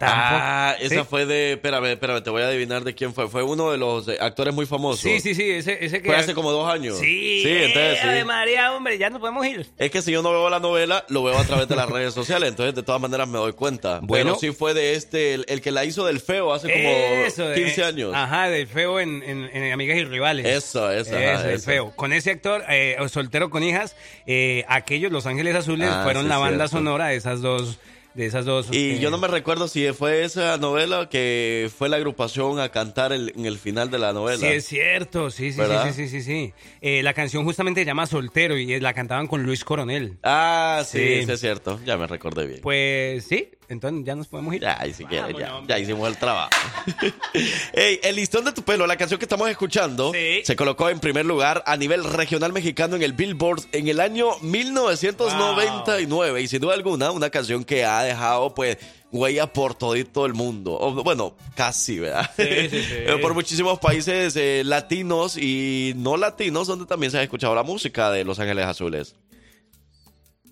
Ah, ¿Sí? esa fue de. Espérame, espérame, te voy a adivinar de quién fue. Fue uno de los eh, actores muy famosos. Sí, sí, sí, ese, ese que... Fue hace como dos años. Sí, Sí, entonces sí. María, hombre, ya nos podemos ir. Es que si yo no veo la novela, lo veo a través de las redes sociales, entonces de todas maneras me doy cuenta. Bueno. Pero sí fue de este, el, el que la hizo del feo hace como Eso, de- 15 años. Ajá, del feo en, en- en Amigas y Rivales. Eso, eso, ajá, Eso, el eso. feo. Con ese actor, eh, soltero con hijas, eh, aquellos, Los Ángeles Azules, Ah, fueron sí, la banda cierto. sonora de esas dos. De esas dos Y eh, yo no me recuerdo si fue esa novela que fue la agrupación a cantar el- en el final de la novela. Sí, es cierto, sí, sí, ¿Verdad? sí, sí, sí, sí, sí. Eh, la canción justamente se llama Soltero y la cantaban con Luis Coronel. Ah, sí, Sí. sí, es cierto. Ya me recordé bien. Pues sí, entonces ya nos podemos ir. Ya, y si quieres, ya, hicimos el trabajo. Ey, el listón de tu pelo, la canción que estamos escuchando, Sí. se colocó en primer lugar a nivel regional mexicano en el Billboard en el año 1999. Y sin duda alguna, una canción que ha dejado, pues, huella por todito el mundo. O, bueno, casi, ¿verdad? Sí, sí, sí. Eh, por muchísimos países eh, latinos y no latinos, donde también se ha escuchado la música de Los Ángeles Azules.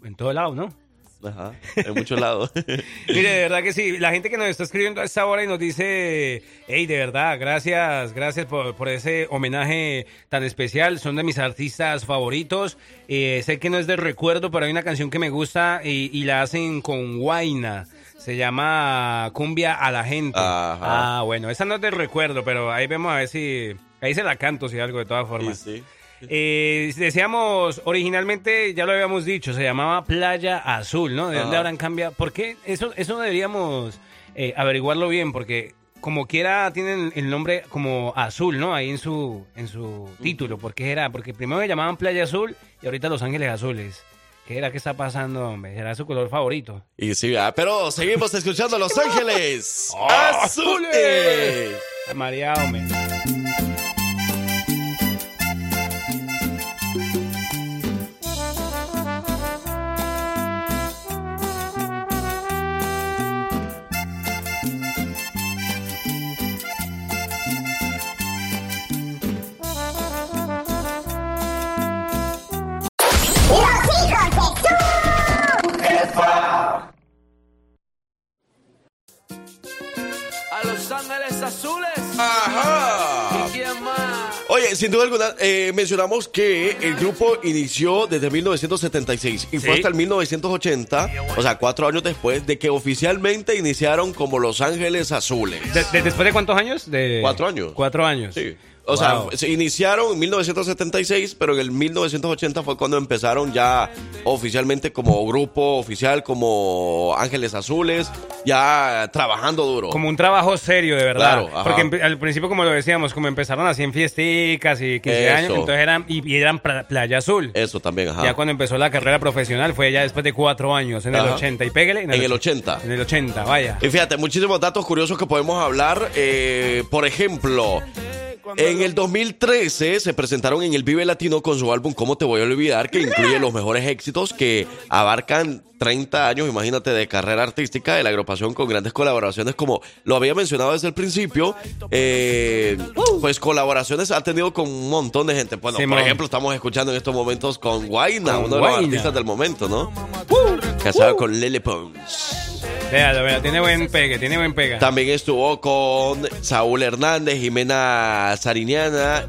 En todo lado, ¿no? Ajá, en muchos lados. Mire, de verdad que sí. La gente que nos está escribiendo a esta hora y nos dice, hey, de verdad, gracias, gracias por, por ese homenaje tan especial. Son de mis artistas favoritos. Eh, sé que no es de recuerdo, pero hay una canción que me gusta y, y la hacen con Guaina. Se llama Cumbia a la gente. Ajá. Ah, bueno, esa no es de recuerdo, pero ahí vemos a ver si... Ahí se la canto, si algo, de todas formas. Sí, sí. Eh, decíamos, originalmente, ya lo habíamos dicho, se llamaba Playa Azul, ¿no? ¿De dónde habrán cambiado? ¿Por qué? Eso, eso deberíamos eh, averiguarlo bien, porque como quiera tienen el nombre como azul, ¿no? Ahí en su, en su título. ¿Por qué era? Porque primero se llamaban Playa Azul y ahorita Los Ángeles Azules. ¿Qué era que está pasando, hombre? ¿Será su color favorito? Y sí, ah, pero seguimos escuchando Los Ángeles ¡Ah, Azules. María, hombre. Sin duda alguna, eh, mencionamos que el grupo inició desde 1976 y fue hasta el 1980, o sea, cuatro años después de que oficialmente iniciaron como Los Ángeles Azules. De- de- ¿Después de cuántos años? De... Cuatro años. Cuatro años. Sí. O Wow. sea, se iniciaron en 1976, pero en el 1980 fue cuando empezaron ya oficialmente como grupo oficial, como Ángeles Azules, ya trabajando duro. Como un trabajo serio, de verdad. Claro. Porque al principio, como lo decíamos, como empezaron así en fiesticas y 15 Eso. años, entonces eran, y, eran pla- Playa Azul. Eso también, ajá. Ya cuando empezó la carrera profesional fue ya después de cuatro años, en el Ajá. 80. Y pégale. En el 80. En el 80, vaya. Y fíjate, muchísimos datos curiosos que podemos hablar. Eh, por ejemplo, en el 2013 se presentaron en el Vive Latino con su álbum ¿Cómo te voy a olvidar? que incluye los mejores éxitos que abarcan 30 años, imagínate, de carrera artística de la agrupación con grandes colaboraciones como lo había mencionado desde el principio. eh, pues colaboraciones ha tenido con un montón de gente. Bueno, por ejemplo, estamos escuchando en estos momentos con Guaina, uno de los artistas del momento, ¿no? Casado con Lele Pons. Véalo, véalo, tiene buen pegue, tiene buen pega. También estuvo con Saúl Hernández, Jimena Sariñana,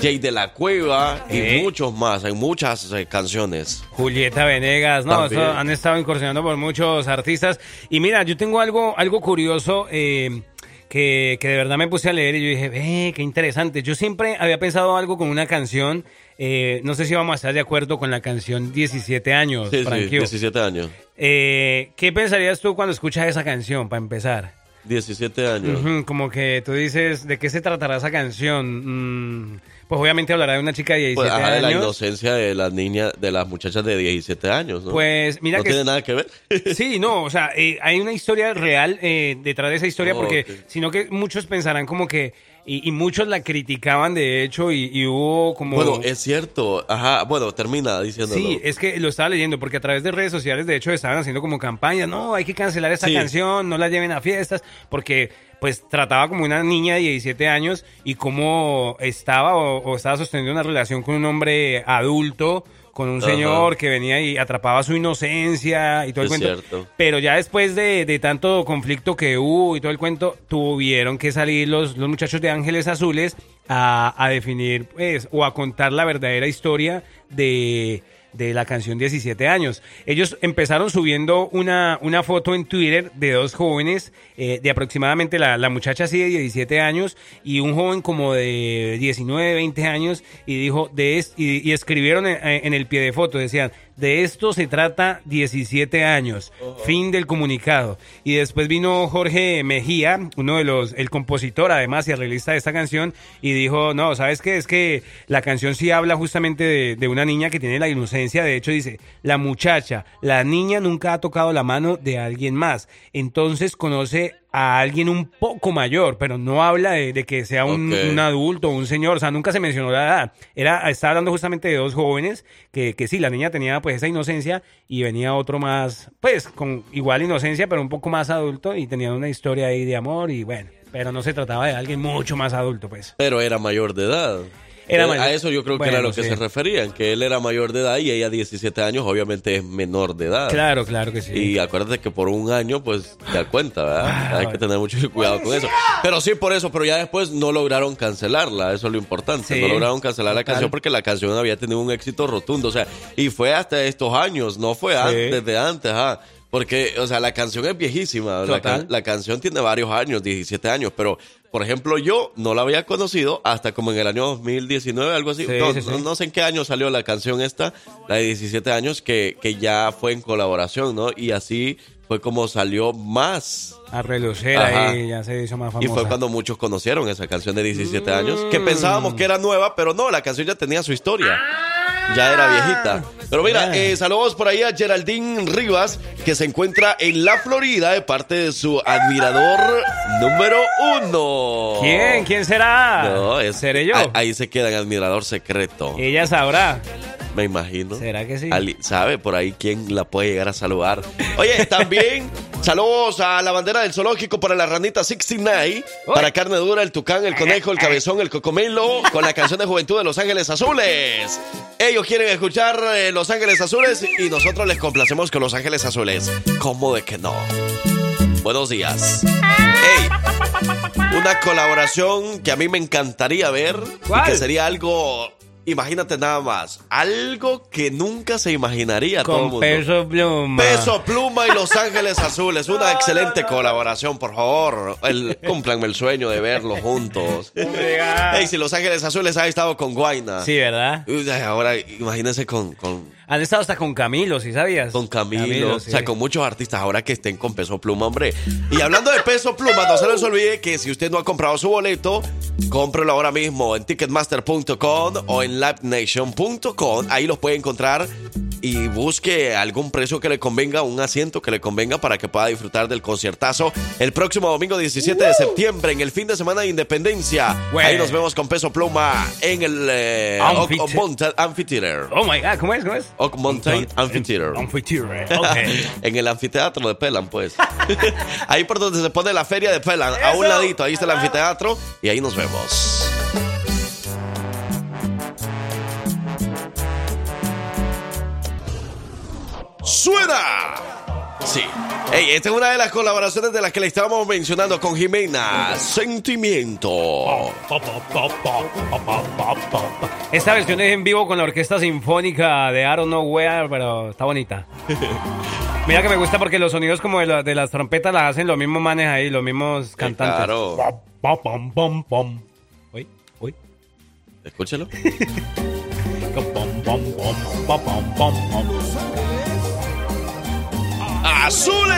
Jay de la Cueva y ¿Eh? muchos más. Hay muchas eh, canciones. Julieta Venegas, no, eso han estado incursionando por muchos artistas. Y mira, yo tengo algo, algo curioso eh, que, que de verdad me puse a leer y yo dije, eh, qué interesante. Yo siempre había pensado algo con una canción, eh, no sé si vamos a estar de acuerdo con la canción 17 años, Sí, sí, Franquillo. 17 años. Eh, ¿Qué pensarías tú cuando escuchas esa canción, para empezar? 17 años. Como que tú dices, ¿de qué se tratará esa canción? Mm, pues obviamente hablará de una chica de 17 Pues, ajá, de la años. inocencia de las niñas, de las muchachas de 17 años, ¿no? Pues mira no que tiene nada que ver. Sí, no, o sea, eh, hay una historia real eh, detrás de esa historia Oh, porque, ok. sino que muchos pensarán como que, y, y muchos la criticaban de hecho y, y hubo como... Bueno, es cierto. Ajá, bueno, termina diciéndolo. Sí, es que lo estaba leyendo porque a través de redes sociales de hecho estaban haciendo como campañas, no, hay que cancelar esta Sí. canción, no la lleven a fiestas, porque pues trataba como una niña de 17 años y cómo estaba o, o estaba sosteniendo una relación con un hombre adulto, con un Ajá. señor que venía y atrapaba su inocencia y todo el Es cuento. cierto. Pero ya después de, de tanto conflicto que hubo y todo el cuento, tuvieron que salir los, los muchachos de Ángeles Azules a, a definir pues, o a contar la verdadera historia de, de la canción 17 años. Ellos empezaron subiendo una, una foto en Twitter de dos jóvenes, eh, de aproximadamente la, la muchacha así de 17 años y un joven como de 19, 20 años y dijo, de y, y escribieron en el pie de foto, decían, de esto se trata 17 años. Fin del comunicado. Y después vino Jorge Mejía, uno de los, el compositor además y arreglista de esta canción, y dijo, no, ¿sabes qué? Es que la canción sí habla justamente de, de una niña que tiene la inocencia. De hecho, dice, la muchacha, la niña nunca ha tocado la mano de alguien más. Entonces conoce a alguien un poco mayor, pero no habla de, de que sea un adulto o un señor, o sea, nunca se mencionó la edad. Era, estaba hablando justamente de dos jóvenes que, que sí, la niña tenía pues esa inocencia y venía otro más, pues con igual inocencia, pero un poco más adulto y tenían una historia ahí de amor y bueno, pero no se trataba de alguien mucho más adulto, pues. Pero era mayor de edad. Era Eh, mayor. A eso yo creo que Bueno, era lo que sí. se referían, que él era mayor de edad y ella 17 años, obviamente es menor de edad. Claro, claro que sí. Y acuérdate que por un año, pues, te das cuenta, ¿verdad? Hay que tener mucho cuidado con eso. Pero sí, por eso, pero ya después no lograron cancelarla, eso es lo importante. Sí. No lograron cancelar la Total. canción porque la canción había tenido un éxito rotundo, o sea, y fue hasta estos años, no fue antes, de antes, ajá. Porque, o sea, la canción es viejísima. La, can- la canción tiene varios años, 17 años, pero, por ejemplo, yo no la había conocido hasta como en el año 2019, algo así. Sí, no, sí, sí. no- no sé en qué año salió la canción esta, la de 17 años, que, que ya fue en colaboración, ¿no? Y así fue como salió más. A relucir Ajá. ahí, ya se hizo más Y famosa. fue cuando muchos conocieron esa canción de 17 años, Mm. que pensábamos que era nueva, pero no, la canción ya tenía su historia. Ya era viejita. Pero mira, eh, saludos por ahí a Geraldine Rivas, que se encuentra en la Florida de parte de su admirador número uno. ¿Quién? ¿Quién será? No, es, ¿Seré yo? Ahí, ahí se queda en admirador secreto. Ella sabrá. Me imagino. ¿Será que sí? Ali- ¿Sabe por ahí quién la puede llegar a saludar? Oye, también saludos a la bandera del zoológico para la ranita 69, para carne dura, el tucán, el conejo, el cabezón, el cocomelo, con la canción de juventud de Los Ángeles Azules. Ellos quieren escuchar eh, Los Ángeles Azules y nosotros les complacemos con Los Ángeles Azules. ¿Cómo de que no? Buenos días. Ey, una colaboración que a mí me encantaría ver y ¿Cuál? que sería algo, imagínate nada más, algo que nunca se imaginaría todo el mundo. peso pluma. Peso Pluma y Los Ángeles Azules, una excelente colaboración, por favor. El, cúmplanme el sueño de verlos juntos. Ey, si Los Ángeles Azules ha estado con Guaina. Sí, ¿verdad? Ahora imagínense con, con, Han estado hasta con Camilo, ¿sí sabías? con Camilo, sí. o sea, con muchos artistas ahora que estén con Peso Pluma, hombre. Y hablando de Peso Pluma, no se les olvide que si usted no ha comprado su boleto, cómprelo ahora mismo en ticketmaster.com o en livenation.com. Ahí los puede encontrar y busque algún precio que le convenga, un asiento que le convenga para que pueda disfrutar del conciertazo el próximo domingo 17 de septiembre en el fin de semana de Independencia. Ahí nos vemos con Peso Pluma en el eh, Oak Mountain Amphitheater. Oh my god, ¿cómo es? ¿Cómo es? Oak Mountain Amphitheater. Amphitheater, ok. en el anfiteatro de Pelan, pues. ahí por donde se pone la feria de Pelan, a un ladito, ahí está el anfiteatro y ahí nos vemos. ¡Suena! Sí. Ey, esta es una de las colaboraciones de las que le estábamos mencionando con Jimena. Sentimiento. Esta versión es en vivo con la orquesta sinfónica de I don't know where, pero está bonita. Mira que me gusta porque los sonidos como de, la- de las trompetas las hacen los mismos manes ahí, los mismos cantantes. Claro. Uy, uy. Escúchalo. ¡Azules!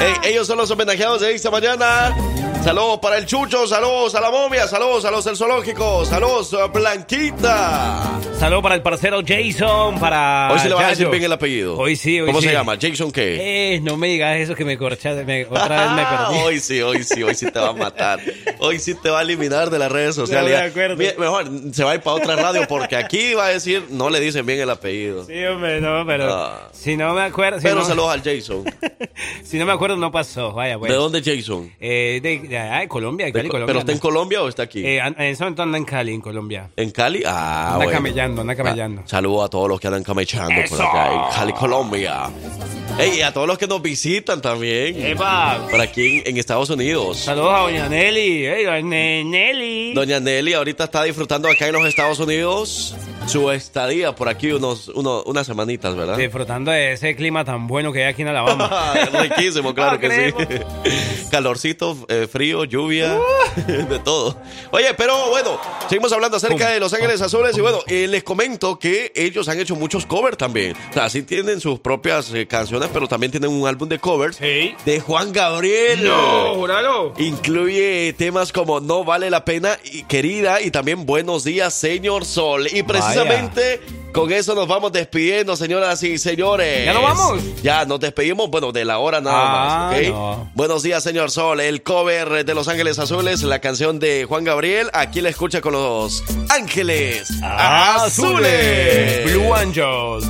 Ey, ellos son los homenajeados de esta mañana. Saludos para el Chucho, saludos a la momia, saludos a los del zoológico, saludos a Blanquita. Saludo para el parcero Jason, para. Hoy sí le vas a decir bien el apellido. Hoy sí, hoy ¿Cómo sí. se llama? ¿Jason qué? Eh, no me digas eso que me corchaste. me- otra vez me perdí. hoy sí, hoy sí, hoy sí te va a matar. Hoy sí te va a eliminar de las redes sociales. No me acuerdo. Mejor se va a ir para otra radio porque aquí va a decir, no le dicen bien el apellido. Sí, hombre, no, pero. Ah. Si no me acuerdo. Si Pero no, saludos al Jason. si no me acuerdo, no pasó. Vaya, pues. ¿De dónde Jason? Eh, de, de, ah, de Colombia, de Cali, Co- Colombia. ¿Pero está en. Colombia o está aquí? Eh, en ese momento anda en Cali, en Colombia. ¿En Cali? Ah, Anda bueno. camellando, anda camellando. Ah, saludos a todos los que andan camellando por acá en Cali, Colombia. Ey, y a todos los que nos visitan también. ¡Epa! Por aquí en, en Estados Unidos. Saludos a Doña Nelly. Ey, Doña Nelly. Doña Nelly ahorita está disfrutando acá en los Estados Unidos su estadía por aquí unos, uno- unas semanitas, ¿verdad? Disfrutando de ese clima tan bueno que hay aquí en Alabama. Riquísimo, claro No que sí. Calorcito, eh, frío, lluvia, de todo. Oye, pero bueno, seguimos hablando acerca de Los Ángeles Azules y bueno, eh, les comento que ellos han hecho muchos covers también. O sea, sí tienen sus propias eh, canciones, pero también tienen un álbum de covers Sí. de Juan Gabriel. No, juralo. Incluye temas como No vale la pena y querida y también Buenos días, señor Sol. Y precisamente con eso nos vamos despidiendo, señoras y señores. ¿Ya nos vamos? Ya nos despedimos, bueno, de la hora nada Ah, más, ¿ok? no. Buenos días, señor Sol. El cover de Los Ángeles Azules, la canción de Juan Gabriel. Aquí la escucha con Los Ángeles Azules. Blue Angels.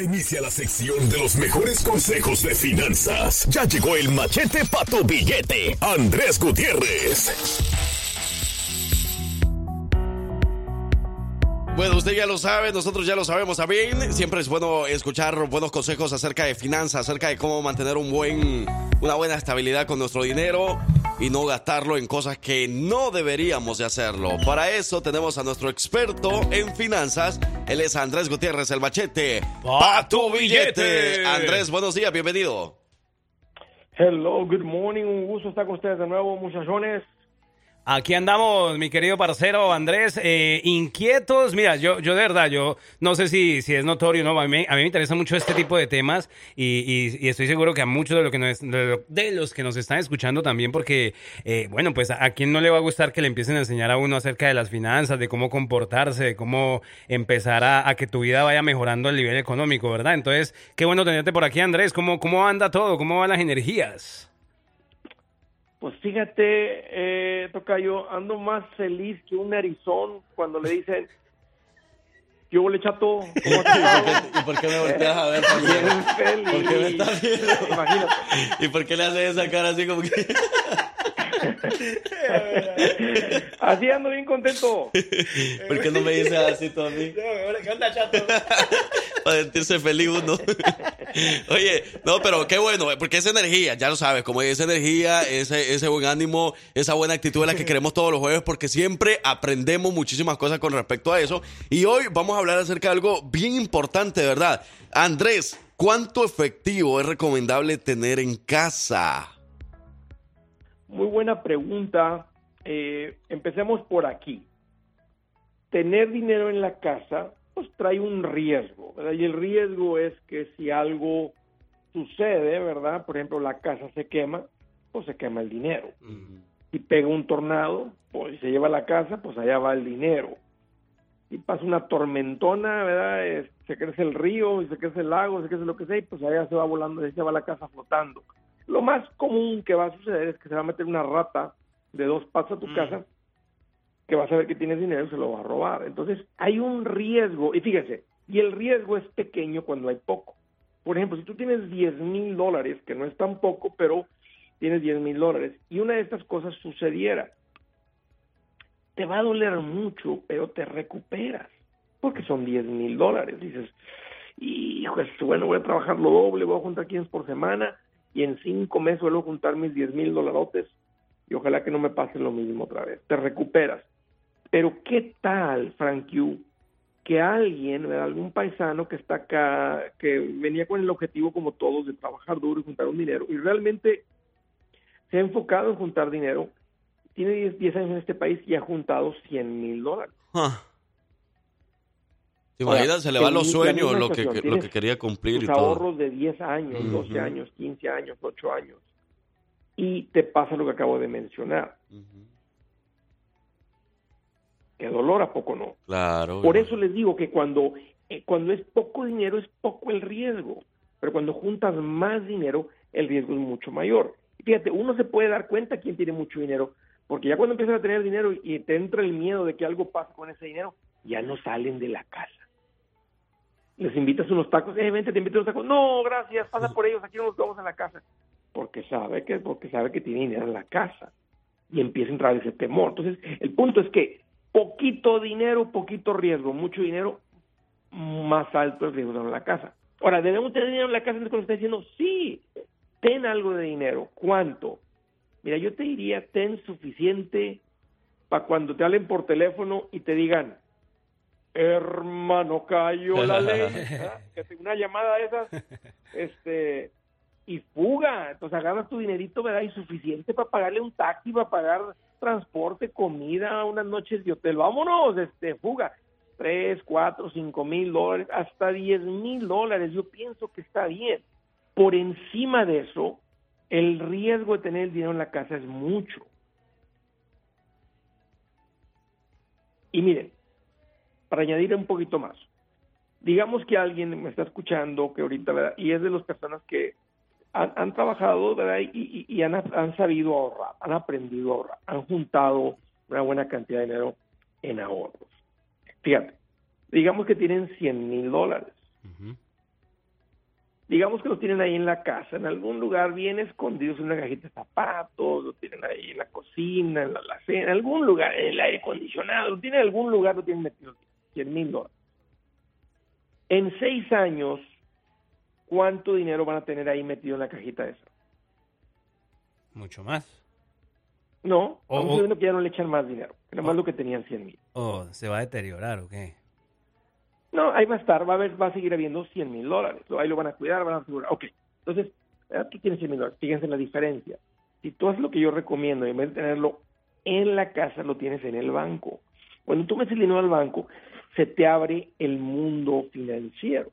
Inicia la sección de los mejores consejos de finanzas. Ya llegó el machete para tu billete. Andrés Gutiérrez. Bueno, usted ya lo sabe, nosotros ya lo sabemos también. Siempre es bueno escuchar buenos consejos acerca de finanzas, acerca de cómo mantener un buen, una buena estabilidad con nuestro dinero. y no gastarlo en cosas que no deberíamos de hacerlo. Para eso tenemos a nuestro experto en finanzas, él es Andrés Gutiérrez, el machete. Pa' tu billete. Andrés, buenos días, bienvenido. Hello, good morning, un gusto estar con ustedes de nuevo, muchachones. Aquí andamos, mi querido parcero Andrés, eh, inquietos. Mira, yo, yo de verdad, yo no sé si, si es notorio, ¿no? A mí, a mí me interesa mucho este tipo de temas y, y- y estoy seguro que a muchos de, lo que nos- de, lo- de los que nos están escuchando también, porque, eh, bueno, pues a, a quién no le va a gustar que le empiecen a enseñar a uno acerca de las finanzas, de cómo comportarse, de cómo empezar a, a que tu vida vaya mejorando el nivel económico, ¿verdad? Entonces, qué bueno tenerte por aquí, Andrés. ¿Cómo, cómo anda todo? ¿Cómo van las energías? Pues fíjate, eh, Tocayo, ando más feliz que un narizón cuando le dicen, yo huele chato, ¿cómo has estado?" ¿Y por qué me volteas a ver? ¿Por qué me estás viendo? Imagínate. ¿Y por qué le haces esa cara así como que... Así ando bien contento. ¿Por qué no me dices así tú a mí? ¿Qué onda, chato? Para sentirse feliz uno. Oye, no, pero qué bueno, porque esa energía, ya lo sabes, como esa energía, ese, ese buen ánimo, esa buena actitud es la que queremos todos los jueves, porque siempre aprendemos muchísimas cosas con respecto a eso. Y hoy vamos a hablar acerca de algo bien importante, verdad. Andrés, ¿cuánto efectivo es recomendable tener en casa? Muy buena pregunta. Eh, empecemos por aquí. Tener dinero en la casa pues trae un riesgo, ¿verdad? Y el riesgo es que si algo sucede, ¿verdad? Por ejemplo, la casa se quema, pues se quema el dinero. Si pega un tornado, pues se lleva la casa, pues allá va el dinero. Si pasa una tormentona, ¿verdad? Es- se crece el río, se crece el lago, se crece lo que sea, y pues allá se va volando, se va la casa flotando. Lo más común que va a suceder es que se va a meter una rata de dos patas a tu casa que va a saber que tienes dinero y se lo va a robar. Entonces, hay un riesgo, y fíjese, y el riesgo es pequeño cuando hay poco. Por ejemplo, si tú tienes 10 mil dólares, que no es tan poco, pero tienes 10 mil dólares, y una de estas cosas sucediera, te va a doler mucho, pero te recuperas, porque son 10 mil dólares. Dices, hijo, bueno, voy a trabajar lo doble, voy a juntar 15 por semana, y en cinco meses vuelvo a juntar mis 10 mil dolarotes, y ojalá que no me pase lo mismo otra vez. Te recuperas. Pero ¿qué tal, Frank Yu, que alguien, ¿verdad? algún paisano que está acá, que venía con el objetivo como todos de trabajar duro y juntar un dinero, y realmente se ha enfocado en juntar dinero, tiene 10, 10 años en este país y ha juntado 100 mil dólares. Ah. ¿Te imaginas? Se le van los sueños, lo que, lo que quería cumplir y tus todo. ahorros de 10 años, 12 Ujú. años, 15 años, 8 años, y te pasa lo que acabo de mencionar. Qué dolor, ¿a poco no? Claro. Por eso les digo que cuando, eh, cuando es poco dinero es poco el riesgo, pero cuando juntas más dinero el riesgo es mucho mayor. Fíjate, uno se puede dar cuenta quién tiene mucho dinero, porque ya cuando empiezas a tener dinero y te entra el miedo de que algo pase con ese dinero, ya no salen de la casa. Les invitas unos tacos, eh, vente, te invito unos tacos. No, gracias, pasa por ellos, aquí no nos vamos a la casa. Porque sabe que, porque sabe que tiene dinero en la casa. Y empieza a entrar ese temor. Entonces, el punto es que poquito dinero, poquito riesgo, mucho dinero, más alto el riesgo en la casa. Ahora, ¿debemos tener dinero en la casa? Entonces, cuando está diciendo, sí, ten algo de dinero. ¿Cuánto? Mira, yo te diría, ten suficiente para cuando te hablen por teléfono y te digan, hermano, cayó la ley. una llamada de esas, este, y fuga. Entonces agarras tu dinerito, ¿verdad? Y suficiente para pagarle un taxi, para pagar transporte, comida, unas noches de hotel. Vámonos, este, fuga. Tres, cuatro, cinco mil dólares, hasta diez mil dólares. Yo pienso que está bien. Por encima de eso, el riesgo de tener el dinero en la casa es mucho. Y miren, para añadir un poquito más, digamos que alguien me está escuchando que ahorita, ¿verdad? Y es de las personas que han, han trabajado, ¿verdad? Y, y- y han, han sabido ahorrar, han aprendido a ahorrar, han juntado una buena cantidad de dinero en ahorros. Fíjate, digamos que tienen 100 mil dólares. Digamos que los tienen ahí en la casa, en algún lugar bien escondidos en una cajita de zapatos, lo tienen ahí en la cocina, en la alacena, en algún lugar, en el aire acondicionado, lo tienen en algún lugar, lo tienen metido 100 mil dólares. En seis años, ¿cuánto dinero van a tener ahí metido en la cajita esa? Mucho más. No, O- estamos viendo que ya no le echan más dinero, nada más lo que tenían 100 mil. Oh, se va a deteriorar, ¿o qué? No, ahí va a estar, va a haber, va a seguir habiendo 100 mil dólares. Ahí lo van a cuidar, van a asegurar. Ok, entonces, tú tienes 100 mil dólares. Fíjense la diferencia. Si tú haces lo que yo recomiendo, en vez de tenerlo en la casa, lo tienes en el banco. Cuando tú metes el dinero al banco, se te abre el mundo financiero.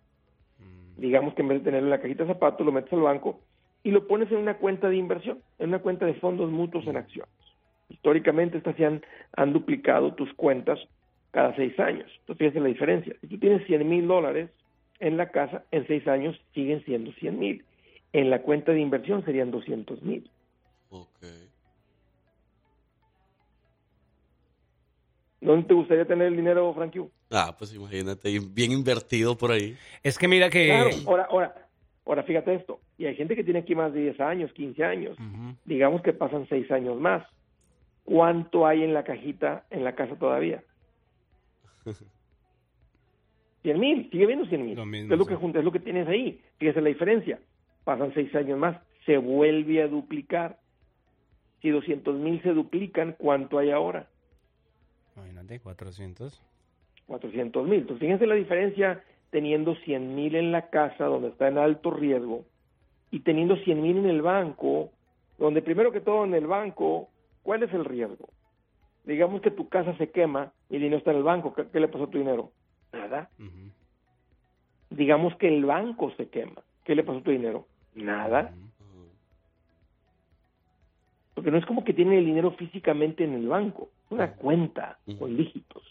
Digamos que en vez de tenerlo en la cajita de zapatos, lo metes al banco y lo pones en una cuenta de inversión, en una cuenta de fondos mutuos en acciones. Históricamente estas se han, han duplicado tus cuentas cada seis años. Entonces fíjate la diferencia. Si tú tienes 100 mil dólares en la casa, en seis años siguen siendo 100 mil. En la cuenta de inversión serían 200 mil. ¿Dónde te gustaría tener el dinero, Frankie? Ah, pues imagínate, bien invertido por ahí. Es que mira que... Claro, ahora, ahora, ahora fíjate esto. Y hay gente que tiene aquí más de 10 años, 15 años. Digamos que pasan 6 años más. ¿Cuánto hay en la cajita en la casa todavía? 100 mil, sigue viendo 100 mil. Lo mismo, es, lo sí. que, junta- es lo que tienes ahí. Fíjese la diferencia. Pasan 6 años más, se vuelve a duplicar. Si 200 mil se duplican, ¿cuánto hay ahora? Imagínate, 400. 400 mil. Entonces, fíjense la diferencia teniendo 100 mil en la casa, donde está en alto riesgo, y teniendo 100 mil en el banco, donde primero que todo en el banco, ¿cuál es el riesgo? Digamos que tu casa se quema y el dinero está en el banco. ¿Qué, qué le pasó a tu dinero? Nada. Digamos que el banco se quema. ¿Qué le pasó a tu dinero? Nada. Porque no es como que tienen el dinero físicamente en el banco, una cuenta con dígitos.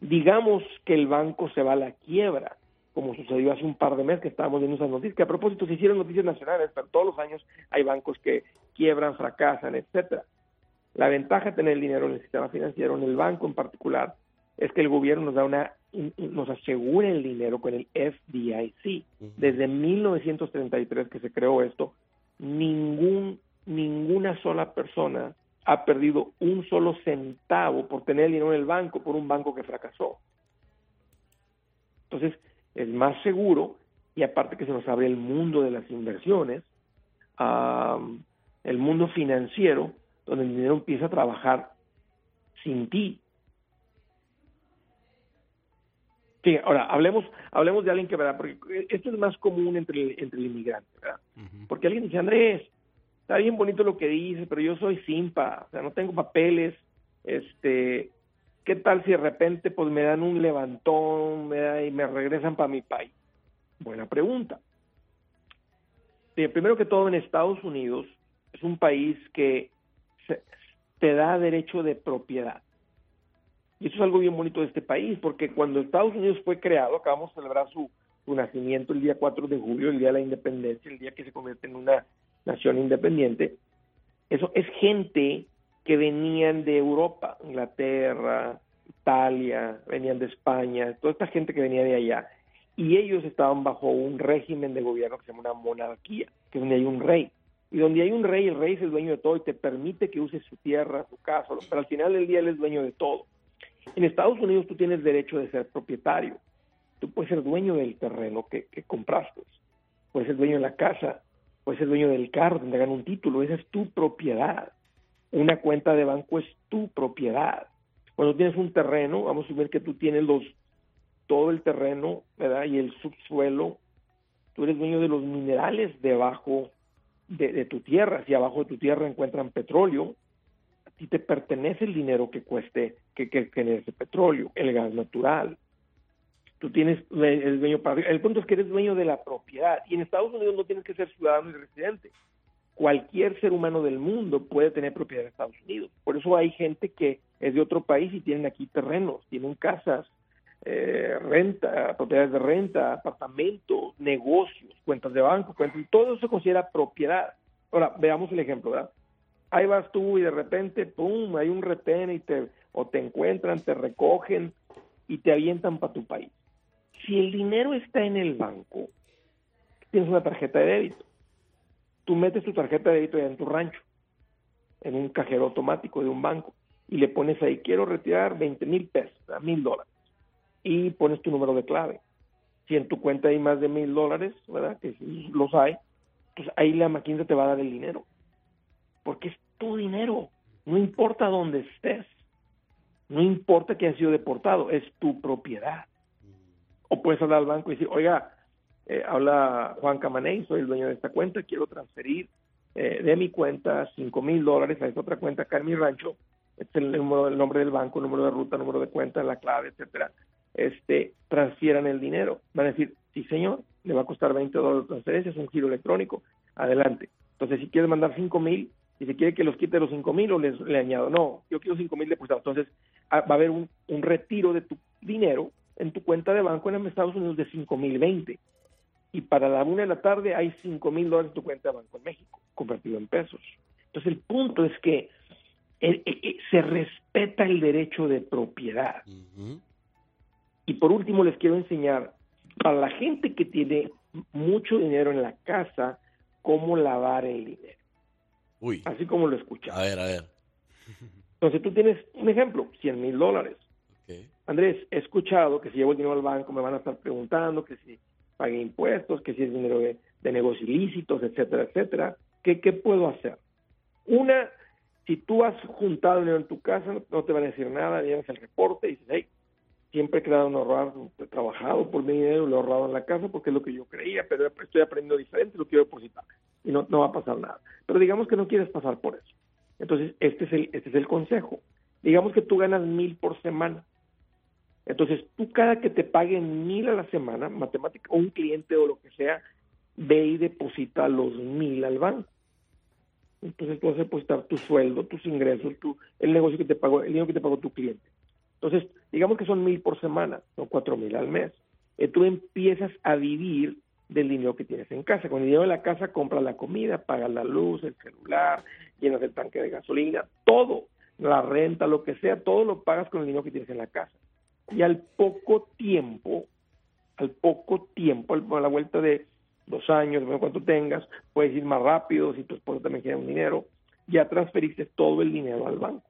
Digamos que el banco se va a la quiebra, como sucedió hace un par de meses que estábamos viendo esas noticias, que a propósito se hicieron noticias nacionales, pero todos los años hay bancos que quiebran, fracasan, etcétera. La ventaja de tener el dinero en el sistema financiero, en el banco en particular, es que el gobierno nos da una nos asegura el dinero con el FDIC. Desde 1933 que se creó esto, ningún ninguna sola persona ha perdido un solo centavo por tener el dinero en el banco por un banco que fracasó. Entonces, es más seguro y aparte que se nos abre el mundo de las inversiones, am, el mundo financiero, donde el dinero empieza a trabajar sin ti. Sí, ahora hablemos, hablemos de alguien que, ¿verdad? Porque esto es más común entre el, entre el inmigrante, ¿verdad? Porque alguien dice, Andrés, está bien bonito lo que dices, pero yo soy simpa, o sea, no tengo papeles, este, ¿qué tal si de repente pues me dan un levantón me da- y me regresan para mi país? Buena pregunta. Primero que todo, en Estados Unidos es un país que se- te da derecho de propiedad. Y eso es algo bien bonito de este país, porque cuando Estados Unidos fue creado, acabamos de celebrar su, su nacimiento el día 4 de julio, el día de la independencia, el día que se convierte en una nación independiente, eso es gente que venían de Europa, Inglaterra, Italia, venían de España, toda esta gente que venía de allá, y ellos estaban bajo un régimen de gobierno que se llama una monarquía, que es donde hay un rey. Y donde hay un rey, el rey es el dueño de todo y te permite que uses su tierra, su casa, pero al final del día él es dueño de todo. En Estados Unidos tú tienes derecho de ser propietario. Tú puedes ser dueño del terreno que, que compraste. Puedes ser dueño de la casa. Puedes ser dueño del carro, te entregan un título. Esa es tu propiedad. Una cuenta de banco es tu propiedad. Cuando tienes un terreno, vamos a asumir que tú tienes los todo el terreno, ¿verdad? Y el subsuelo. Tú eres dueño de los minerales debajo de, tu tierra. Si abajo de tu tierra encuentran petróleo, a ti te pertenece el dinero que cueste, que, que, ese petróleo, el gas natural. Tú tienes el dueño para El punto es que eres dueño de la propiedad. Y en Estados Unidos no tienes que ser ciudadano y residente. Cualquier ser humano del mundo puede tener propiedad en Estados Unidos. Por eso hay gente que es de otro país y tienen aquí terrenos, tienen casas, eh, renta, propiedades de renta, apartamentos, negocios, cuentas de banco, cuentas, todo eso se considera propiedad. Ahora, veamos el ejemplo, ¿verdad? Ahí vas tú y de repente, pum, hay un retén y te, o te encuentran, te recogen y te avientan para tu país. Si el dinero está en el banco, tienes una tarjeta de débito. Tú metes tu tarjeta de débito allá en tu rancho, en un cajero automático de un banco, y le pones ahí, quiero retirar 20 mil pesos, mil dólares, y pones tu número de clave. Si en tu cuenta hay más de mil dólares, ¿verdad? Que los hay, pues ahí la máquina te va a dar el dinero, porque es tu dinero. No importa dónde estés, no importa que hayas sido deportado, es tu propiedad. O puedes hablar al banco y decir, oiga, eh, habla Juan Camaney, soy el dueño de esta cuenta, quiero transferir eh, de mi cuenta cinco mil dólares a esta otra cuenta acá en mi rancho. Este es el, número, el nombre del banco, número de ruta, número de cuenta, la clave, etcétera. Este, transfieran el dinero. Van a decir, sí señor, le va a costar 20 dólares de transferencia, es un giro electrónico, adelante. Entonces, si quieres mandar cinco mil, y si quiere que los quite los cinco mil o les, le añado, no, yo quiero cinco mil depositados. Entonces, ah, va a haber un, un retiro de tu dinero en tu cuenta de banco en Estados Unidos de cinco mil veinte. Y para la una de la tarde hay cinco mil dólares en tu cuenta de banco en México, convertido en pesos. Entonces, el punto es que eh, eh, eh, se respeta el derecho de propiedad. Y por último, les quiero enseñar, para la gente que tiene mucho dinero en la casa, cómo lavar el dinero. Uy. Así como lo escuchamos. A ver, a ver. Entonces tú tienes un ejemplo, 100 mil dólares. Andrés, he escuchado que si llevo el dinero al banco me van a estar preguntando que si pagué impuestos, que si es dinero de, de negocios ilícitos, etcétera, etcétera. ¿Qué, ¿Qué puedo hacer? Una, si tú has juntado dinero en tu casa, no te van a decir nada, llevas el reporte y dices, hey, siempre he creado un ahorrar, he trabajado por mi dinero, lo he ahorrado en la casa porque es lo que yo creía, pero estoy aprendiendo diferente, lo quiero depositar y no, no va a pasar nada. Pero digamos que no quieres pasar por eso. Entonces, este es el, este es el consejo. Digamos que tú ganas mil por semana. Entonces, tú cada que te paguen mil a la semana, matemática, o un cliente o lo que sea, ve y deposita los mil al banco. Entonces, tú vas a depositar tu sueldo, tus ingresos, tu, el negocio que te pagó, el dinero que te pagó tu cliente. Entonces, digamos que son mil por semana, no cuatro mil al mes. Eh, tú empiezas a vivir del dinero que tienes en casa. Con el dinero de la casa compras la comida, pagas la luz, el celular, llenas el tanque de gasolina, todo, la renta, lo que sea, todo lo pagas con el dinero que tienes en la casa. Y al poco tiempo, al poco tiempo, a la vuelta de dos años, de cuánto tengas, puedes ir más rápido, si tu esposo también quiere un dinero, ya transferiste todo el dinero al banco.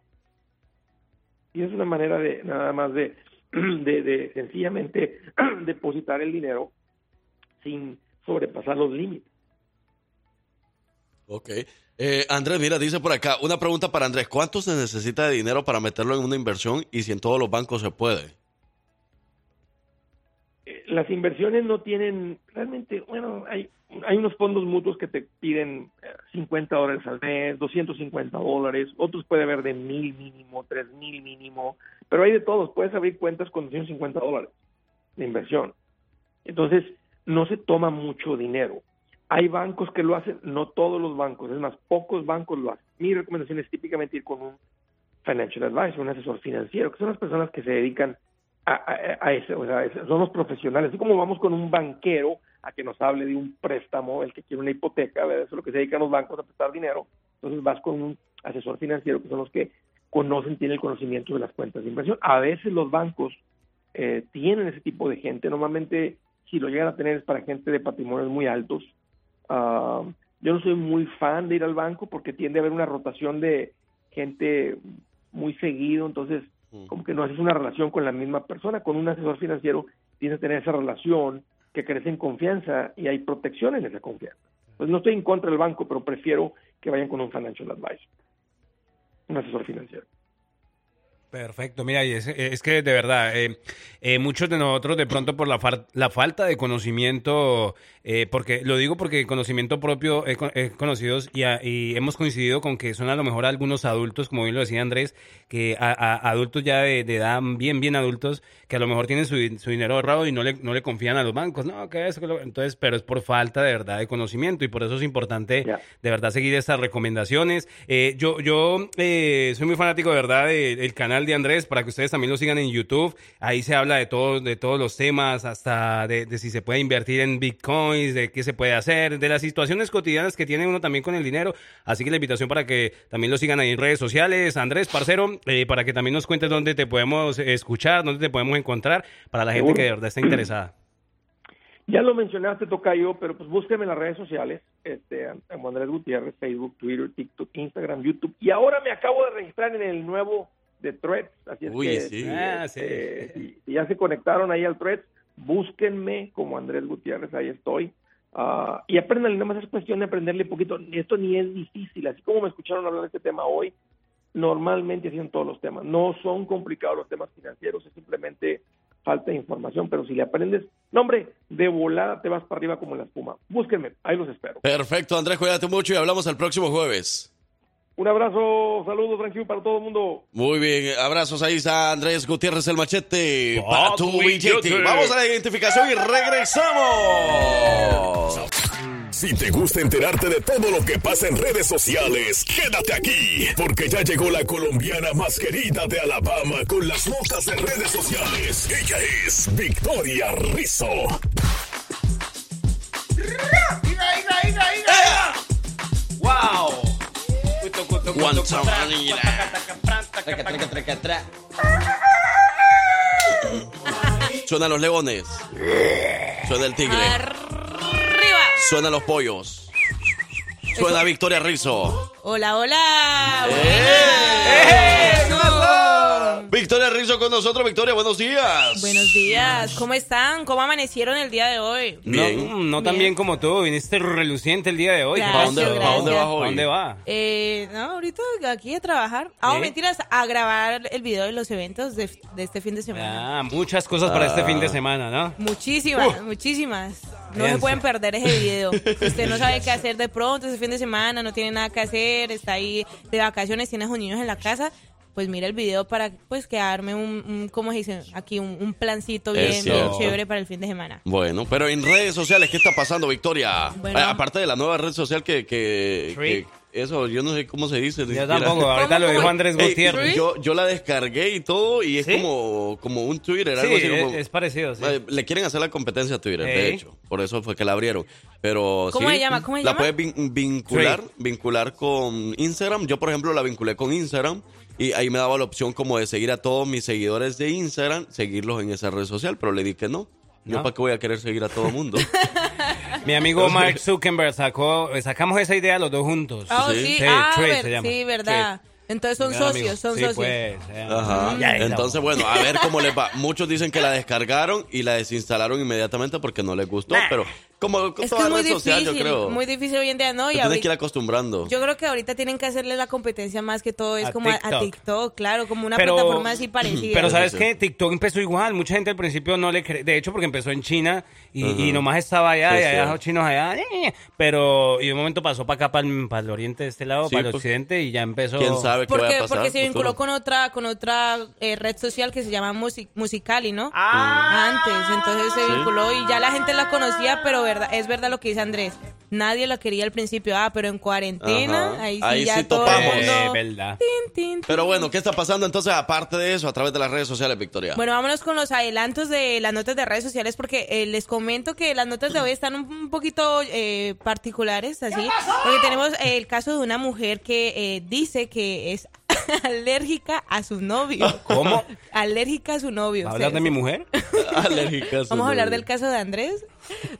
Y es una manera de nada más de, de, de sencillamente depositar el dinero sin sobrepasar los límites. Ok. Eh, Andrés, mira, dice por acá, una pregunta para Andrés. ¿Cuánto se necesita de dinero para meterlo en una inversión y si en todos los bancos se puede? Eh, Las inversiones no tienen, realmente, bueno, hay, hay unos fondos mutuos que te piden eh, 50 dólares al mes, 250 dólares, otros puede haber de mil mínimo, tres mil mínimo, pero hay de todos, puedes abrir cuentas con 250 dólares de inversión. Entonces, no se toma mucho dinero. Hay bancos que lo hacen, no todos los bancos, es más, pocos bancos lo hacen. Mi recomendación es típicamente ir con un financial advisor, un asesor financiero, que son las personas que se dedican a, a, ese, o sea, son los profesionales. Así como vamos con un banquero a que nos hable de un préstamo, el que quiere una hipoteca, eso es lo que se dedican los bancos a prestar dinero. Entonces vas con un asesor financiero, que son los que conocen, tienen el conocimiento de las cuentas de inversión. A veces los bancos eh, tienen ese tipo de gente, normalmente si lo llegan a tener es para gente de patrimonios muy altos. Ah, yo no soy muy fan de ir al banco porque tiende a haber una rotación de gente muy seguido, entonces como que no haces una relación con la misma persona, con un asesor financiero tienes que tener esa relación que crece en confianza y hay protección en esa confianza. Pues no estoy en contra del banco, pero prefiero que vayan con un financial advisor, un asesor financiero. Perfecto, mira, y es, es que de verdad, eh, eh, muchos de nosotros de pronto por la, far- la falta de conocimiento, eh, porque lo digo porque conocimiento propio he conocido y, a- y hemos coincidido con que son a lo mejor algunos adultos, como bien lo decía Andrés, que a, a- adultos ya de, de edad bien, bien adultos, que a lo mejor tienen su, su dinero ahorrado y no le, no le confían a los bancos, no, que eso, que lo- entonces, pero es por falta de verdad de conocimiento y por eso es importante de verdad seguir estas recomendaciones. Eh, yo yo eh, soy muy fanático de verdad de- del canal de Andrés para que ustedes también lo sigan en YouTube. Ahí se habla de todo, de todos los temas, hasta de, de si se puede invertir en bitcoins, de qué se puede hacer, de las situaciones cotidianas que tiene uno también con el dinero. Así que la invitación para que también lo sigan ahí en redes sociales. Andrés, parcero, eh, para que también nos cuentes dónde te podemos escuchar, dónde te podemos encontrar, para la gente que de verdad está interesada. Ya lo mencionaste, Tocayo, pero pues búsqueme en las redes sociales, este, como Andrés Gutiérrez, Facebook, Twitter, TikTok, Instagram, YouTube. Y ahora me acabo de registrar en el nuevo de Threads, así es Uy, que sí. si, Ah, este, si- si ya se conectaron ahí al Threads, búsquenme como Andrés Gutiérrez, ahí estoy. Ah, y aprendan, nada más es cuestión de aprenderle un poquito. Esto ni es difícil, así como me escucharon hablar de este tema hoy, normalmente así en todos los temas. No son complicados los temas financieros, es simplemente falta de información, pero si le aprendes, no hombre, de volada te vas para arriba como la espuma. Búsquenme, ahí los espero. Perfecto, Andrés, cuídate mucho y hablamos el próximo jueves. Un abrazo, saludos, tranquilo para todo el mundo. Muy bien, abrazos ahí a Andrés Gutiérrez el machete para tu billete. Vamos a la identificación y regresamos. Si te gusta enterarte de todo lo que pasa en redes sociales, quédate aquí, porque ya llegó la colombiana más querida de Alabama con las notas de redes sociales. Ella es Victoria Rizzo. ¡Wow! Suenan los leones. Suena el tigre. Arriba. Suenan los pollos. Suena Victoria Rizzo. Hola, hola. ¡Eh! Victoria Rizzo con nosotros. Victoria, buenos días. Buenos días. ¿Cómo están? ¿Cómo amanecieron el día de hoy? No, no tan bien como tú, viniste reluciente el día de hoy. ¿Qué Gracias, pasa? gracias. ¿Pa' dónde vas hoy? ¿Pa' dónde va? Eh, no, ahorita aquí a trabajar. Ah, ¿Eh? mentiras, a grabar el video de los eventos de, de este fin de semana. Ah, muchas cosas para este fin de semana, ¿no? Muchísimas, muchísimas. No se pueden perder ese video. Si usted no sabe qué hacer de pronto ese fin de semana, no tiene nada que hacer, está ahí de vacaciones, tiene a sus niños en la casa, pues mira el video para pues quedarme un, un ¿cómo se dice? Aquí un, un plancito bien, chévere para el fin de semana. Bueno, pero en redes sociales, ¿qué está pasando, Victoria? Bueno. Eh, aparte de la nueva red social que, que, eso, yo no sé cómo se dice. Yo siquiera. tampoco, ahorita lo dijo Andrés Ey, Gutiérrez. yo, yo la descargué y todo, y es ¿Sí? como, como un Twitter, Sí, algo así como- es parecido, sí. Eh, Le quieren hacer la competencia a Twitter, de hecho. Por eso fue que la abrieron. Pero ¿Cómo sí, se llama? ¿Cómo se la llama? puedes vin- vincular, vincular con Instagram. Yo, por ejemplo, la vinculé con Instagram y ahí me daba la opción como de seguir a todos mis seguidores de Instagram, seguirlos en esa red social, pero le di que no. Yo No. para qué voy a querer seguir a todo el mundo. Mi amigo Mark Zuckerberg sacó, sacamos esa idea los dos juntos. Ah, sí, Sí, ah, Trade ver- se llama. sí, verdad. Entonces son socios, amigo. son Sí, socios. pues, eh. Ajá. Entonces, bueno, a ver cómo les va. Muchos dicen que la descargaron y la desinstalaron inmediatamente porque no les gustó, pero como Es que es muy red social, yo difícil, creo. muy difícil hoy en día, ¿no? Y tienes que ir ahorita, acostumbrando. yo creo que ahorita tienen que hacerle la competencia más que todo, es A como a- a TikTok. Claro, como una Pero- plataforma así parecida. Pero ¿sabes Sí. qué? TikTok empezó igual. Mucha gente al principio no le cree. De hecho, porque empezó en China y, nomás estaba allá, Sí, y sí. allá los chinos allá. eh, Pero y de un momento pasó para acá, para el, para el oriente de este lado, Sí, para el pues, occidente y ya empezó. ¿Quién sabe qué porque, pasar? porque se el vinculó futuro? con otra con otra eh, red social que se llama Musi- Musicali, ¿no? Ah. Antes, entonces se vinculó y ya la gente la conocía, pero verdad es verdad lo que dice Andrés. Nadie la quería al principio, ah, pero en cuarentena, Ajá. ahí sí Ahí ya sí todo topamos. el mundo... Eh, verdad. Tin, tin, tin. Pero bueno, ¿qué está pasando entonces aparte de eso a través de las redes sociales, Victoria? Bueno, vámonos con los adelantos de las notas de redes sociales porque eh, les comento que las notas de hoy están un, un poquito eh, particulares, así, porque tenemos eh, el caso de una mujer que eh, dice que es alérgica a su novio. ¿Cómo? Alérgica a su novio. ¿Va a hablar de mi mujer? Alérgica. su Vamos a hablar del caso de Andrés.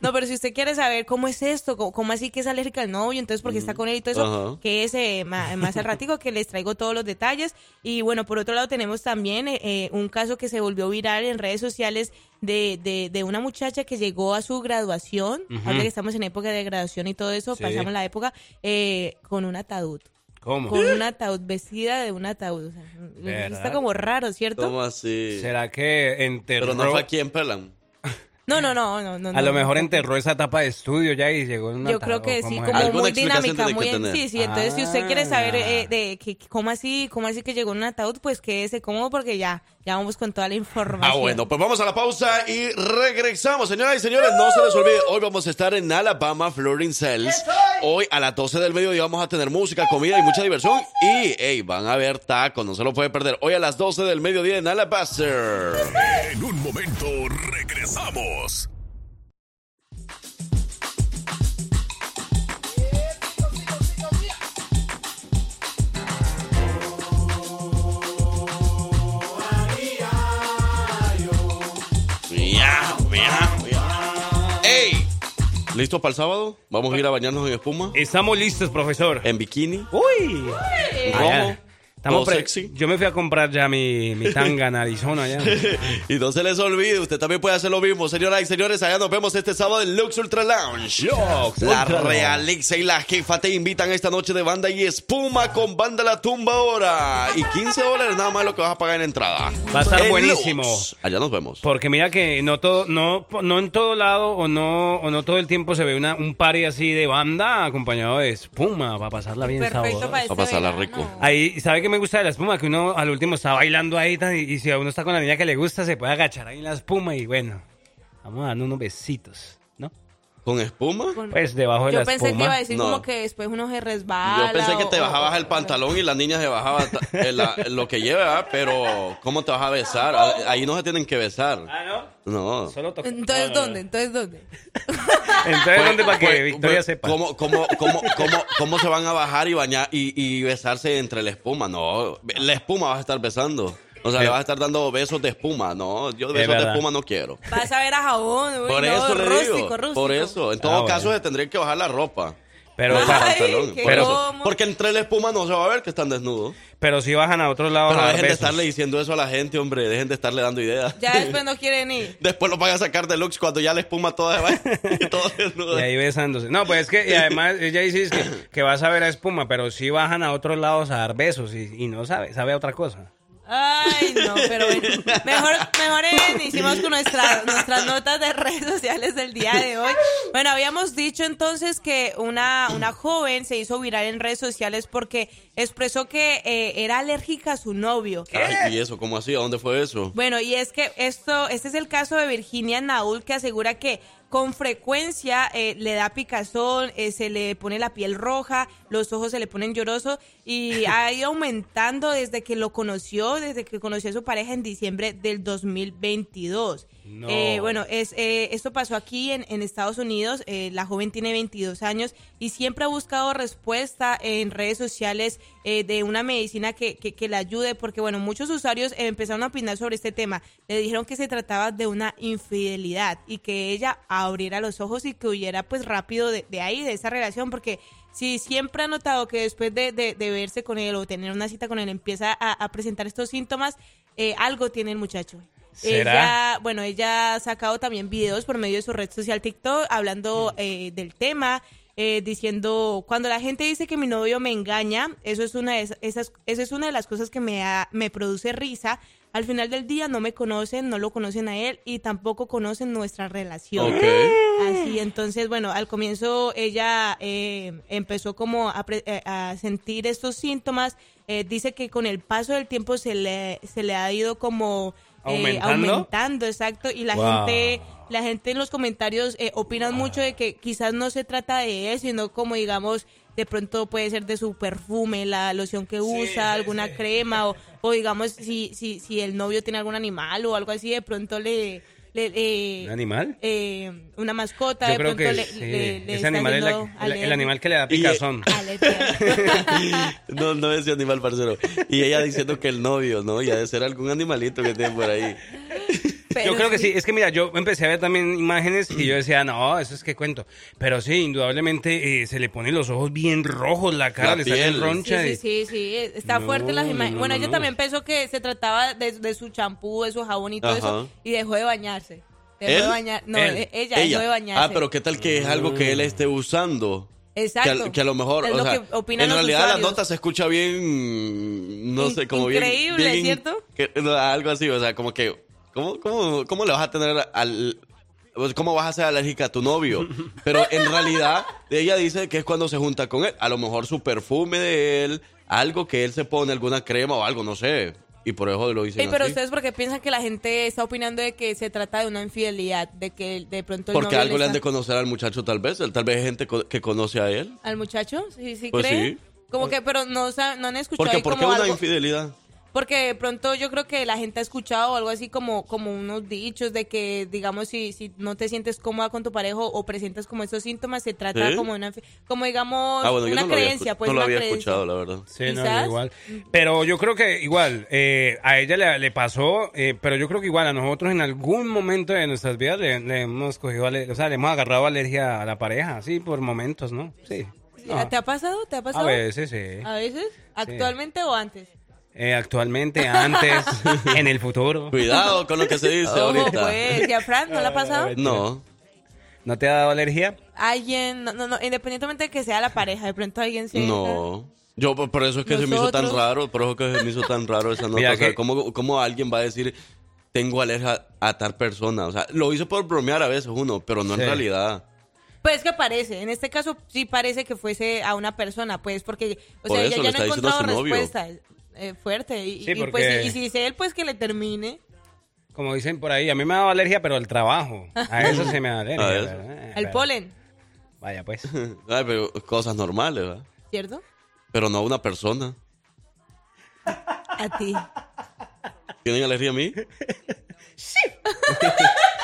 No, pero si usted quiere saber cómo es esto, cómo, cómo así que es alérgica al novio, entonces porque está con él y todo eso, que es eh, ma- más, al ratico que les traigo todos los detalles. Y bueno, por otro lado tenemos también eh, eh, un caso que se volvió viral en redes sociales de, de, de una muchacha que llegó a su graduación, ahora que estamos en época de graduación y todo eso, Sí. pasamos la época, eh, con un ataúd. ¿Cómo? Con un ataúd, vestida de un ataúd. O sea, ¿Verdad? está como raro, ¿cierto? ¿Cómo así? ¿Será que enterró? Pero no fue aquí en Pelan. No, no, no, no, no. A lo no. mejor enterró esa etapa de estudio ya y llegó en una Yo creo que ¿cómo sí, como muy dinámica, muy tener. sí, sí. Entonces, si usted quiere saber Ah. eh, de que cómo así, cómo así que llegó en un ataúd, pues quédese cómodo porque ya, ya vamos con toda la información. Ah, bueno, pues vamos a la pausa y regresamos. Señoras y señores, no se les olvide, hoy vamos a estar en Alabama Flooring Cells. Hoy a las 12 del mediodía vamos a tener música, comida y mucha diversión. Y, hey, van a ver tacos, no se lo puede perder. Hoy a las 12 del mediodía en Alabaster. En un momento regresamos. ¡Ey! ¿Listos para el sábado? ¿Vamos a ir a bañarnos en espuma? Estamos listos, profesor. ¿En bikini? Uy. ¿Cómo? Allá. Estamos todo pre- sexy. Yo me fui a comprar ya mi, mi tanga en Arizona ya. y no se les olvide, usted también puede hacer lo mismo. Señoras y señores, allá nos vemos este sábado en Lux Ultra Lounge. Lux la. Realixa y la jefa te invitan esta noche de banda y espuma con banda La Tumba ahora. Y 15 dólares nada más lo que vas a pagar en entrada. Va a estar En buenísimo. Lux. Allá nos vemos. Porque mira que no todo, no, no en todo lado o no, o no todo el tiempo se ve una, un party así de banda acompañado de espuma para pasarla bien Perfecto sabroso. para este Va a pasarla verano. rico. Ahí, ¿sabe qué me gusta de la espuma? Que uno al último está bailando ahí y, y si a uno está con la niña que le gusta, se puede agachar ahí en la espuma y bueno, vamos a darnos unos besitos. ¿Con espuma? Pues debajo de Yo la pensé espuma. que iba a decir No. como que después uno se resbala. Yo pensé que te o- bajabas o- el pantalón y la niña se bajaba eh, lo que lleva, pero ¿cómo te vas a besar? Ahí no se tienen que besar. Ah, ¿no? No. Solo toca- Entonces. ¿dónde? Entonces, ¿dónde? Entonces, ¿dónde para que Pues, Victoria pues, sepa? ¿cómo, cómo, cómo, cómo, cómo se van a bajar y bañar y, y besarse entre la espuma? No, la espuma vas a estar besando. O sea, le vas a estar dando besos de espuma. No, yo besos de espuma no quiero. Vas a ver a jabón. uy, Por no, eso le rústico, digo. rústico. Por eso. En todo Ah, bueno. caso, se tendría que bajar la ropa. Pero, Ay, pantalón. qué Por eso. cómodo. Porque entre la espuma no se va a ver que están desnudos. pero si bajan a otro lado Pero a dar dejen de besos. estarle diciendo eso a la gente, hombre. Dejen de estarle dando ideas. Ya después no quieren ir. Después lo van a sacar de looks cuando ya la espuma toda se va. y todo desnudo. Y ahí besándose. No, pues es que, y además, ella dice que, que vas a ver a espuma, pero si bajan a otros lados a dar besos y, y no sabe, sabe a otra cosa. Ay, no, pero mejor, mejor iniciemos con nuestra- nuestras notas de redes sociales del día de hoy. Bueno, habíamos dicho entonces que una, una joven se hizo viral en redes sociales porque expresó que eh, era alérgica a su novio. Ay, ¿y eso? ¿Cómo así? ¿A dónde fue eso? Bueno, y es que esto, este es el caso de Virginia Naul que asegura que con frecuencia eh, le da picazón, eh, se le pone la piel roja, los ojos se le ponen llorosos y ha ido aumentando desde que lo conoció, desde que conoció a su pareja en diciembre del 2022. Eh, bueno, es, eh, esto pasó aquí en, Estados Unidos. eh, la joven tiene 22 años y siempre ha buscado respuesta en redes sociales eh, de una medicina que, que, que le ayude, porque bueno, muchos usuarios empezaron a opinar sobre este tema. Le dijeron que se trataba de una infidelidad y que ella abriera los ojos y que huyera pues rápido de, de ahí, de esa relación, porque si siempre ha notado que después de, de- de verse con él o tener una cita con él empieza a, a presentar estos síntomas, eh, algo tiene el muchacho. ¿Será? Ella, bueno, ella ha sacado también videos por medio de su red social TikTok hablando eh, del tema, eh, diciendo, cuando la gente dice que mi novio me engaña, eso es una de esas, eso es una de las cosas que me, da- me produce risa. Al final del día no me conocen, no lo conocen a él y tampoco conocen nuestra relación. Ok. Así, entonces, bueno, al comienzo ella eh, empezó como a, eh, a sentir estos síntomas. Eh, dice que con el paso del tiempo se le, se le ha ido como eh, ¿Aumentando? aumentando, exacto. Y la Wow. gente la gente en los comentarios eh, opinan mucho de que quizás no se trata de él, sino como digamos, de pronto puede ser de su perfume, la loción que usa, alguna crema, o, o digamos, si, si, si el novio tiene algún animal o algo así, de pronto le... le- le- ¿Un animal? eh, una mascota, Yo de creo pronto que le, sí. le- le ese animal es la- el, el animal que le da Y- picazón. Alergia. No, no decía animal, parcero. Y ella diciendo que el novio, ¿no? Y ha de ser algún animalito que tiene por ahí. Pero yo creo que sí, es que mira, yo empecé a ver también imágenes y yo decía, no, eso es que cuento. Pero sí, indudablemente eh, se le ponen los ojos bien rojos, la cara La le sale roncha. Sí, y- sí, sí, sí, está No, fuerte las imágenes. no, bueno, no, ella no. también pensó que se trataba de, de su champú, de su jabón y todo Ajá. eso, y dejó de bañarse. Dejó ¿Él? de bañar, no, Él. e- ella, dejó de bañarse. Ah, pero ¿qué tal que es algo que él esté usando? Exacto. Que, a- que a lo mejor, Es o lo sea, que opinan en realidad la nota se escucha bien, no In- sé, como increíble, bien... bien ¿cierto? que- no, algo así, o sea, como que, ¿cómo, cómo, cómo le vas a tener al... pues, ¿Cómo vas a ser alérgica a tu novio? Pero en realidad, ella dice que es cuando se junta con él. A lo mejor su perfume de él, algo que él se pone, alguna crema o algo, no sé. Y por eso lo dicen Ey, pero así. ustedes porque piensan que la gente está opinando de que se trata de una infidelidad, de que de pronto el Porque algo le han de está- conocer al muchacho tal vez. Tal vez es gente que conoce a él. al muchacho, sí, sí Pues cree. sí. Como que, pero no, sa- no han escuchado Porque ¿por qué una algo- infidelidad? Porque de pronto yo creo que la gente ha escuchado algo así como, como unos dichos de que, digamos, si, si no te sientes cómoda con tu pareja o presentas como esos síntomas, se trata ¿Sí? como de una, como digamos, Ah, bueno, una no lo había, creencia, pues no lo una había creencia. escuchado, la verdad. Sí, no, igual. Pero yo creo que igual, eh, a ella le, le pasó, eh, pero yo creo que igual a nosotros en algún momento de nuestras vidas le, le hemos cogido, o sea, le hemos agarrado alergia a la pareja, sí, por momentos, ¿no? Sí. No. ¿Te ha pasado? ¿Te ha A pasado? veces, sí. ¿A veces? ¿Actualmente o antes? Eh, actualmente, antes, en el futuro. Cuidado con lo que se dice Oh, ahorita. pues, ¿y a Fran no le ha pasado? No. ¿No te ha dado alergia? Alguien, no, no, no, independientemente de que sea la pareja, de pronto alguien se... No. Yo por eso es que se me hizo tan raro, por eso es que se me hizo tan raro esa nota. Mira o sea, que- ¿cómo, cómo alguien va a decir tengo alergia a tal persona? O sea, lo hizo por bromear a veces uno, pero no Sí. en realidad. Pues que parece, en este caso sí parece que fuese a una persona, pues porque, o Por sea, eso ella ya no ha encontrado novio. Eh, fuerte. Y, Sí, y, porque- pues, y si dice él, pues que le termine. Como dicen por ahí, a mí me ha dado alergia, pero al trabajo. A eso sí me da alergia. A eso. ¿verdad? El Pero- polen, Vaya, pues. Ay, pero cosas normales, ¿verdad? ¿cierto? Pero no a una persona. A ti. ¿Tienen alergia a mí? Achú.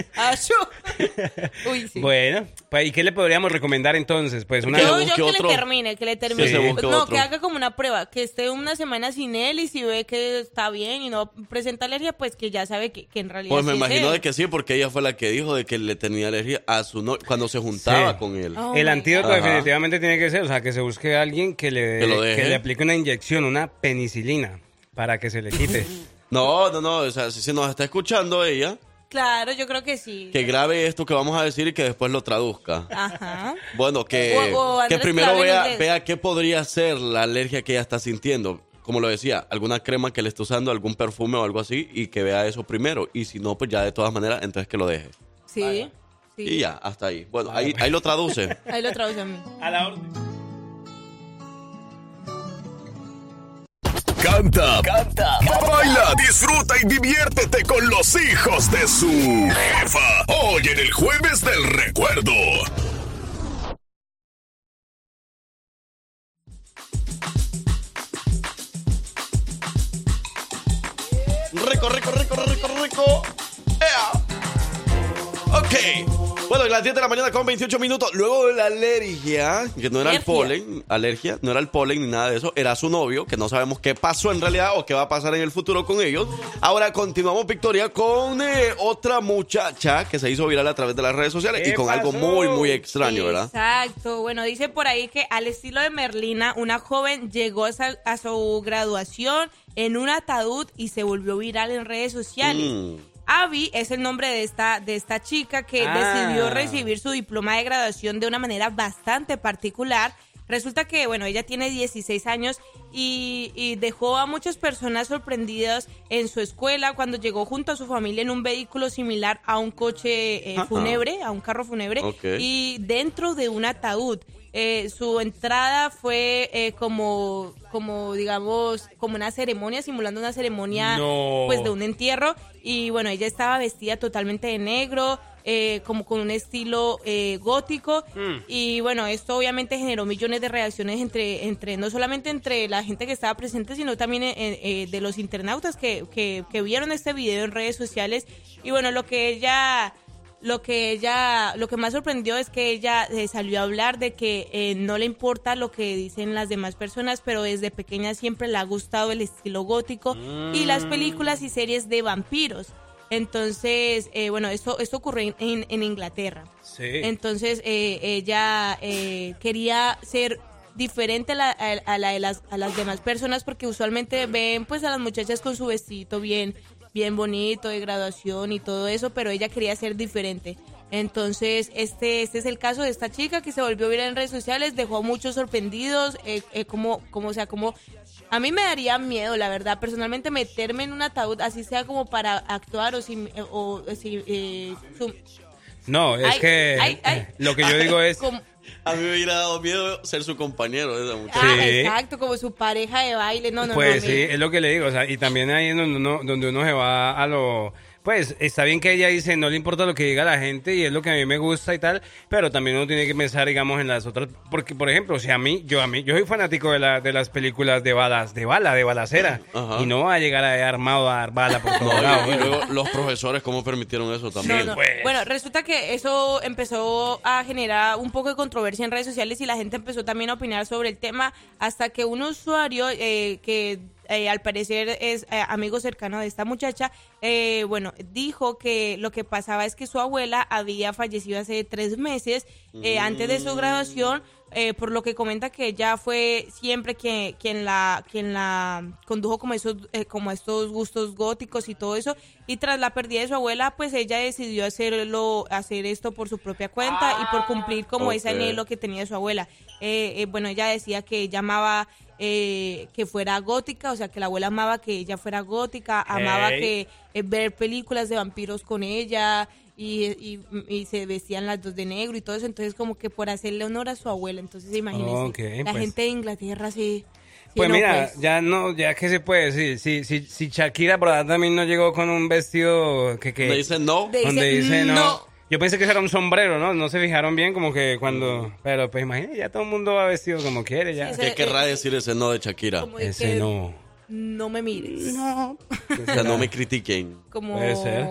Uy, sí. Bueno, pues, ¿y qué le podríamos recomendar entonces? Pues una... yo, yo que otro. le termine, que le termine. se busque no, otro. que haga como una prueba, que esté una semana sin él y si ve que está bien y no presenta alergia, pues que ya sabe que, que en realidad Pues me sí imagino de que sí, porque ella fue la que dijo de que le tenía alergia a su novio cuando se juntaba Sí. con él. Oh el antídoto God. definitivamente tiene que ser, o sea, que se busque a alguien que le, Que que le aplique una inyección, una penicilina, para que se le quite. No, no, no. O sea, si, si nos está escuchando ella, Claro, yo creo que sí. que grabe esto que vamos a decir y que después lo traduzca. Ajá. Bueno, que, O- o que primero vea, vea qué podría ser la alergia que ella está sintiendo. Como lo decía, alguna crema que le esté usando, algún perfume o algo así, y que vea eso primero. Y si no, pues ya de todas maneras, entonces que lo deje. Sí. sí. Y ya, hasta ahí. Bueno, ahí, ahí lo traduce. Ahí lo traduce a mí. A la orden. Canta, canta, baila, disfruta y diviértete con los hijos de su jefa. Hoy en el jueves del recuerdo. Rico, rico, rico, rico, rico. ¡Ea! Ok. Bueno, y las 10 de la mañana con 28 minutos. Luego de la alergia, que no era el polen, alergia, no era el polen ni nada de eso, era su novio, que no sabemos qué pasó en realidad o qué va a pasar en el futuro con ellos. Ahora continuamos, Victoria, con eh, otra muchacha que se hizo viral a través de las redes sociales y ¿Qué con algo muy, muy extraño, ¿verdad? Exacto. Bueno, dice por ahí que al estilo de Merlina, una joven llegó a su graduación en un ataúd y se volvió viral en redes sociales. Mm. Abby es el nombre de esta, de esta chica que Ah. decidió recibir su diploma de graduación de una manera bastante particular. Resulta que, bueno, ella tiene 16 años y, y dejó a muchas personas sorprendidas en su escuela cuando llegó junto a su familia en un vehículo similar a un coche eh, Ajá. fúnebre, a un carro fúnebre, y dentro de un ataúd. Eh, su entrada fue eh, como, como, digamos, como una ceremonia, simulando una ceremonia No. pues de un entierro. Y bueno, ella estaba vestida totalmente de negro, eh, como con un estilo eh, gótico. Mm. Y bueno, esto obviamente generó millones de reacciones entre, entre no solamente entre la gente que estaba presente, sino también eh, de los internautas que, que, que vieron este video en redes sociales. Y bueno, lo que ella lo que ella, lo que más sorprendió es que ella eh, salió a hablar de que eh, no le importa lo que dicen las demás personas, pero desde pequeña siempre le ha gustado el estilo gótico y las películas y series de vampiros. Entonces, eh, bueno, esto, esto ocurrió en, en Inglaterra. Sí. Entonces, eh, ella eh, quería ser diferente a, la, a- a la de las, a las demás personas porque usualmente ven pues a las muchachas con su vestido bien, bien bonito de graduación y todo eso, pero ella quería ser diferente. Entonces, este, este es el caso de esta chica que se volvió viral en redes sociales, dejó a muchos sorprendidos, eh, eh, como, como, o sea, como, a mí me daría miedo, la verdad, personalmente meterme en un ataúd, así sea como para actuar o si, eh, o, si eh, su- No, es Ay, que ay, ay. lo que yo digo es... como- A mí me hubiera dado miedo ser su compañero de esa muchacha. Ah, Sí. exacto, como su pareja de baile. No, no, Pues no. sí, es lo que le digo, o sea, y también ahí es donde uno, donde uno se va a lo... Pues está bien que ella dice, no le importa lo que diga la gente y es lo que a mí me gusta y tal, pero también uno tiene que pensar, digamos, en las otras, porque por ejemplo, si a mí, yo a mí, yo soy fanático de, la, de las películas de balas, de bala, de balacera, Ajá. y no va a llegar a armado a dar bala por No, todos lados. y, y luego los profesores, ¿cómo permitieron eso No, también? no. pues. Bueno, resulta que eso empezó a generar un poco de controversia en redes sociales y la gente empezó también a opinar sobre el tema hasta que un usuario eh, que eh, al parecer es eh, amigo cercano de esta muchacha, eh, bueno, dijo que lo que pasaba es que su abuela había fallecido hace tres meses eh, antes de su graduación eh, por lo que comenta que ella fue siempre quien, quien la quien la condujo como esos eh, como estos gustos góticos y todo eso y tras la pérdida de su abuela pues ella decidió hacerlo hacer esto por su propia cuenta y por cumplir como ese Ok. anhelo que tenía su abuela Eh, eh, bueno ella decía que ella amaba eh, que fuera gótica o sea que la abuela amaba que ella fuera gótica amaba Hey. que eh, ver películas de vampiros con ella y, y, y se vestían las dos de negro y todo eso, entonces como que por hacerle honor a su abuela, entonces imagínense, Ok, la pues. gente de Inglaterra sí... sí, Pues no, mira, pues. ya no, ya que se puede decir, si, si, si Shakira por allá también no llegó con un vestido que... que Donde dice no. De- donde dice no. no. Yo pensé que eso era un sombrero, ¿no? No se fijaron bien como que cuando... Pero pues imagínate, ya todo el mundo va vestido como quiere ya. Sí, ¿Qué querrá decir ese no de Shakira? Ese que no. No me mires. No. O sea, no me critiquen. Como... Puede ser.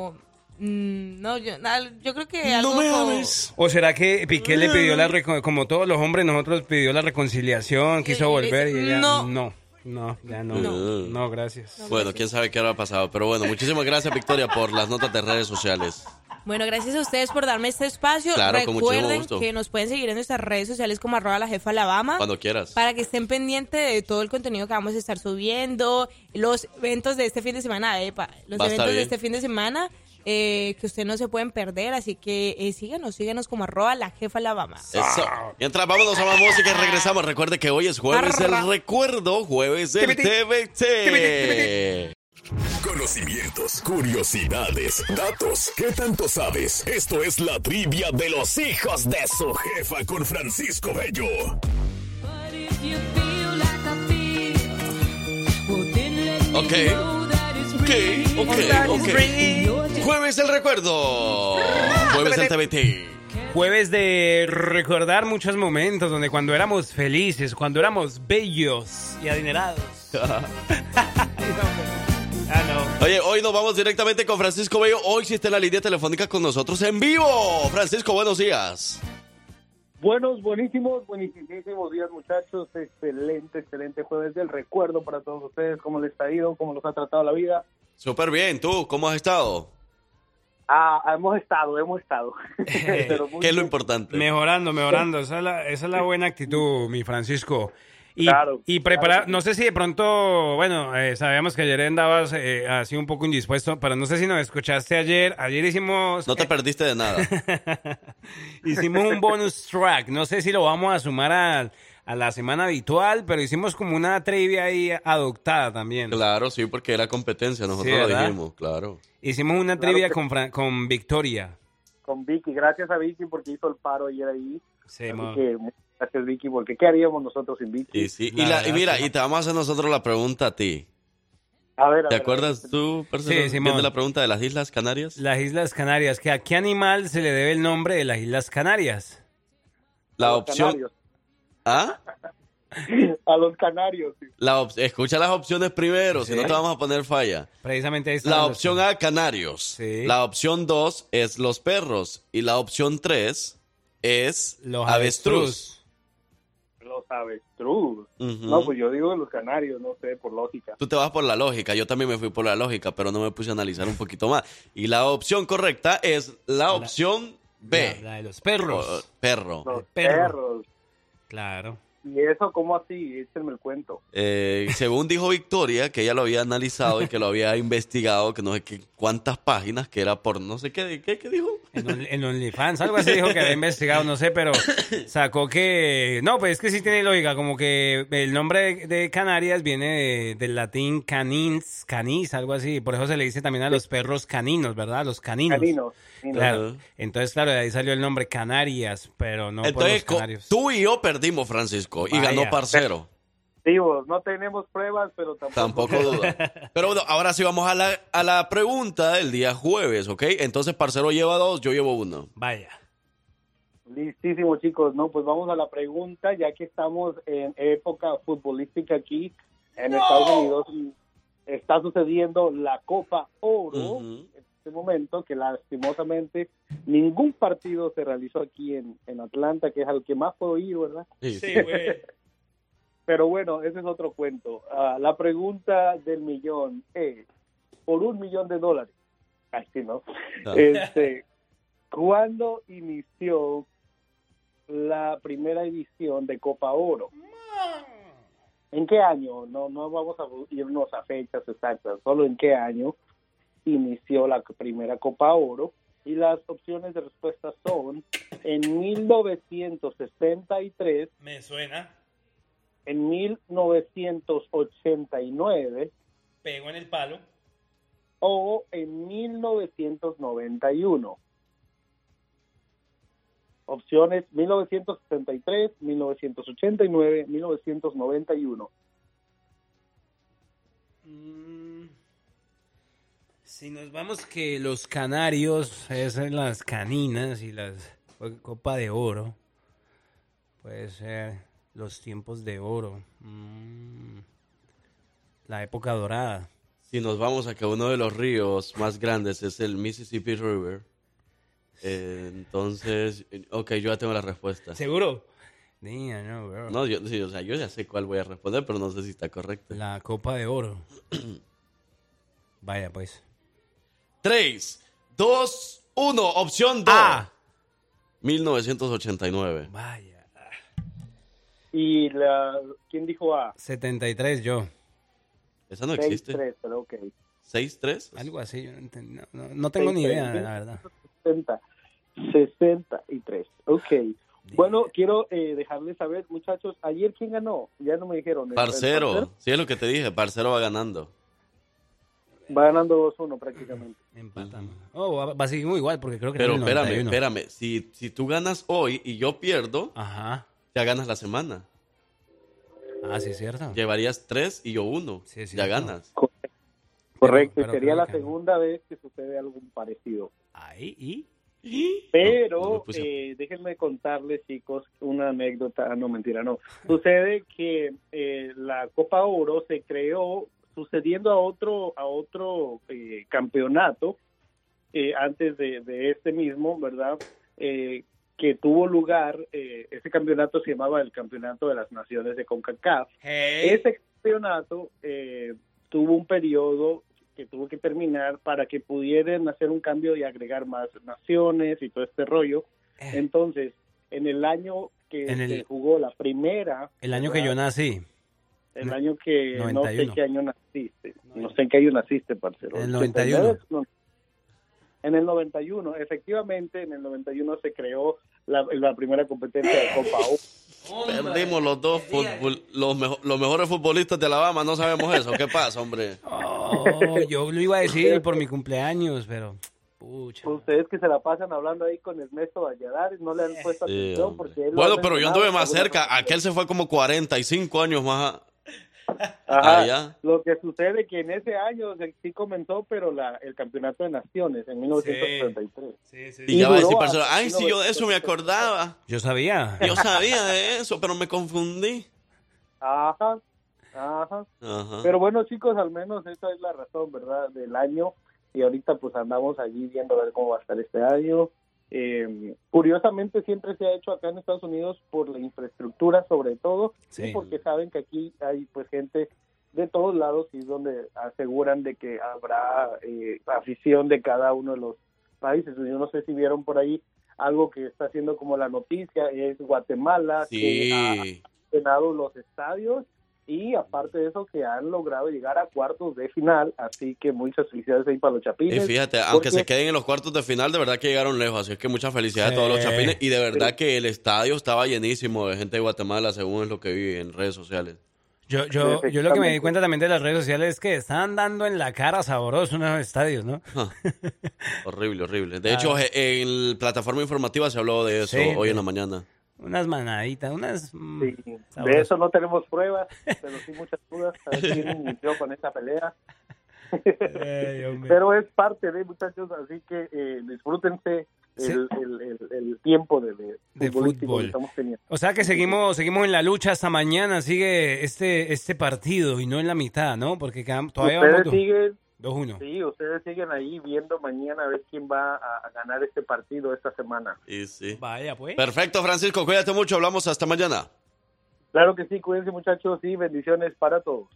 Mm, no, yo, na- yo creo que algo No me como-. ¿O será que Piqué le pidió la... reco- Como todos los hombres, nosotros pidió la reconciliación, quiso y le volver y dice, ella... "No". No, no, ya no. No. No, gracias. Bueno, quién sabe qué habrá pasado. Pero bueno, muchísimas gracias, Victoria, por las notas de redes sociales. Bueno, gracias a ustedes por darme este espacio. Claro, con muchísimo Recuerden gusto. que nos pueden seguir en nuestras redes sociales como arroba la jefa Alabama. Cuando quieras. Para que estén pendientes de todo el contenido que vamos a estar subiendo, los eventos de este fin de semana, epa, los Va a estar eventos de bien. este fin de semana eh, que ustedes no se pueden perder, así que eh, síganos, síganos como arroba la jefa Alabama. Eso. Mientras vámonos a más música y regresamos. Recuerde que hoy es jueves Arra. recuerdo, jueves del TBT. Conocimientos, curiosidades, datos. ¿Qué tanto sabes? Esto es la trivia de los hijos de su jefa con Francisco Bello. Ok. Ok, ok, ok. Jueves del recuerdo. Jueves del TBT. Jueves de recordar muchos momentos donde cuando éramos felices, cuando éramos bellos y adinerados. Ah, no. Oye, hoy nos vamos directamente con Francisco Bello. Hoy sí está en la línea telefónica con nosotros en vivo. Francisco, buenos días. Buenos, buenísimos, buenísimos días muchachos. Excelente, excelente jueves del recuerdo para todos ustedes. ¿Cómo les ha ido? ¿Cómo los ha tratado la vida? Súper bien. ¿Tú cómo has estado? Ah, hemos estado, hemos estado. Pero ¿Qué es lo importante? Mejorando, mejorando. Esa es la, esa es la buena actitud, mi Francisco. Y, Claro, y preparar, claro. no sé si de pronto, bueno, eh, sabíamos que ayer andabas eh, así un poco indispuesto, pero no sé si nos escuchaste ayer. Ayer hicimos, No te perdiste de nada. hicimos un bonus track. No sé si lo vamos a sumar a, a la semana habitual, pero hicimos como una trivia ahí adoptada también. Claro, sí, porque era competencia. Nosotros Sí, lo ¿verdad? dijimos, claro. Hicimos una Claro trivia que- con, Fran- con Victoria. Con Vicky, gracias a Vicky porque hizo el paro ayer ahí. Sí, que muchas gracias Vicky porque ¿qué haríamos nosotros sin Vicky? Y, sí, y, La la- mira, y te vamos a hacer nosotros la pregunta a ti. A ver, a ¿Te ver, acuerdas tú, Marcelo, Sí, de la pregunta de las Islas Canarias? Las Islas Canarias. ¿Que ¿A qué animal se le debe el nombre de las Islas Canarias? La opción... ¿Ah? A los canarios. sí. La op- Escucha las opciones primero, si no te vamos a poner falla. Precisamente ahí está. La opción A, canarios. Sí. La opción 2 es los perros. Y la opción 3 es Los avestruz. Los avestruz. No, pues yo digo los canarios, no sé, por lógica. Tú te vas por la lógica, yo también me fui por la lógica, pero no me puse a analizar un poquito más. Y la opción correcta es la opción B. La, la de los perros. O- perro. Los perro. perros. Claro. ¿Y eso cómo así? Échenme el cuento. Eh, según dijo Victoria, que ella lo había analizado y que lo había investigado, que no sé qué cuántas páginas, que era por no sé qué, ¿qué, qué dijo? En, Only- en OnlyFans, algo así dijo que había investigado, no sé, pero sacó que... No, pues es que sí tiene lógica, como que el nombre de, de Canarias viene de- del latín canins, canis, algo así, por eso se le dice también a los perros caninos, ¿verdad? Los caninos. Caninos. caninos. Claro. Entonces, claro, de ahí salió el nombre Canarias, pero no por Entonces, los co- canarios. tú y yo perdimos, Francisco, y Vaya. ganó Parcero. No tenemos pruebas, pero tampoco. Tampoco duda. Pero bueno, ahora sí vamos a la, a la pregunta del día jueves, ¿ok? Entonces, Parcero lleva dos, yo llevo uno. Vaya. Listísimo, chicos. No, pues vamos a la pregunta, ya que estamos en época futbolística aquí en Estados Unidos. y Está sucediendo la Copa Oro en este momento, que lastimosamente ningún partido se realizó aquí en, en Atlanta, que es al que más puedo ir, ¿verdad? Sí, sí. Pero bueno, ese es otro cuento. Ah, la pregunta del millón es, por un millón de dólares, casi no, Ah. este, ¿cuándo inició la primera edición de Copa Oro? ¿En qué año? No, no vamos a irnos a fechas exactas, solo en qué año inició la primera Copa Oro. Y las opciones de respuesta son en 1963, Me suena. en 1989 Pego en el palo. o en 1991. Opciones 1963, 1989, 1991. Mm, Si nos vamos que los canarios es en las caninas y las Copa de Oro, puede ser los tiempos de oro, Mm, la época dorada. Si nos vamos a que uno de los ríos más grandes es el Mississippi River, eh, entonces, ok, yo ya tengo la respuesta. ¿Seguro? Niña, no, bro. No, yo, sí, o sea, yo ya sé cuál voy a responder, pero no sé si está correcto. La Copa de Oro. Vaya, pues. 3, 2, 1, opción 2. 1989. Vaya. ¿Y la, quién dijo A? 73 yo. Esa no existe. 6-3, pero ok. ¿6-3? Algo así, yo no, entendí, no, no- no tengo ni idea, la verdad. 60, 63. Ok. Bueno, quiero eh, dejarles saber, muchachos, ayer quién ganó, ya no me dijeron. ¿El- el Parcero, sí es lo que te dije, Parcero va ganando. Va ganando 2-1 prácticamente. Empatamos. Oh, va, va a seguir muy igual porque creo que Pero el espérame, 91. espérame, si, si tú ganas hoy y yo pierdo, Ajá. ya ganas la semana. Ah, sí, es cierto. Llevarías 3 y yo 1. ya cierto. ganas. Correcto, pero y sería la que- segunda vez que sucede algo parecido. Ahí, ¿y? Pero eh, déjenme contarles, chicos, una anécdota. No, mentira, no. Sucede que eh, la Copa Oro se creó sucediendo a otro a otro eh, campeonato eh, antes de, de este mismo, ¿verdad? Eh, que tuvo lugar, eh, ese campeonato se llamaba el Campeonato de las Naciones de CONCACAF. Ese campeonato eh, tuvo un periodo que tuvo que terminar para que pudieran hacer un cambio y agregar más naciones y todo este rollo. Entonces, en el año que En el- se jugó la primera, El año que yo nací. El año que no sé 91. qué año naciste, no sé en qué año naciste, parcero. En el 89, 91. no. En el 91, efectivamente, en el 91 se creó la, la primera competencia de Copa O. Perdimos los dos futbol- los, mejo- los mejores futbolistas de Alabama, no sabemos eso. ¿Qué pasa, hombre? Oh, yo lo iba a decir por mi cumpleaños, pero... Pucha. Ustedes que se la pasan hablando ahí con Ernesto Valladares, no le han puesto Sí, atención porque él Bueno, pero yo anduve más cerca. Aquel se fue como 45 años más Ajá. allá. Lo que sucede que en ese año se- sí comenzó, pero la, el campeonato de naciones en 1933. Y ya va a decir, ay, sí, yo de eso me acordaba. Yo sabía. Yo sabía de eso, pero me confundí. Ajá, ajá. Ajá. Pero bueno, chicos, al menos esa es la razón, ¿verdad? Del año. Y ahorita pues andamos allí viendo a ver cómo va a estar este año. Eh, curiosamente siempre se ha hecho acá en Estados Unidos por la infraestructura sobre todo Sí. y porque saben que aquí hay pues gente de todos lados y es donde aseguran de que habrá eh, afición de cada uno de los países. Yo no sé si vieron por ahí algo que está haciendo como la noticia, es Guatemala que ha Sí. llenado los estadios y aparte de eso que han logrado llegar a cuartos de final, así que muchas felicidades ahí para los Y chapines. fíjate, aunque se queden en los cuartos de final, de verdad que llegaron lejos. Así que muchas felicidades a todos los chapines. Y de verdad que el estadio estaba llenísimo de gente de Guatemala, según es lo que vi en redes sociales. Yo, yo, yo lo que me di cuenta también de las redes sociales es que están dando en la cara sabroso unos estadios, ¿no? Horrible, horrible. De Ah. hecho, e- en plataforma informativa se habló de eso Sí, hoy en la mañana. Unas manaditas, unas... mm, Sí, de eso no tenemos pruebas, pero sí muchas dudas. A ver quién inició con esa pelea. Pero es parte de muchachos, así que eh, disfrútense el, Sí. el- el- el tiempo de, de, De fútbol. que estamos teniendo. O sea que seguimos, seguimos en la lucha hasta mañana, sigue este, este partido y no en la mitad, ¿no? Porque quedamos- todavía Ustedes vamos dos- siguen 2-1. Sí, ustedes siguen ahí viendo mañana a ver quién va a, a ganar este partido esta semana. Y sí. Vaya, pues. Perfecto, Francisco. Cuídate mucho. Hablamos hasta mañana. Claro que sí, cuídense muchachos y bendiciones para todos.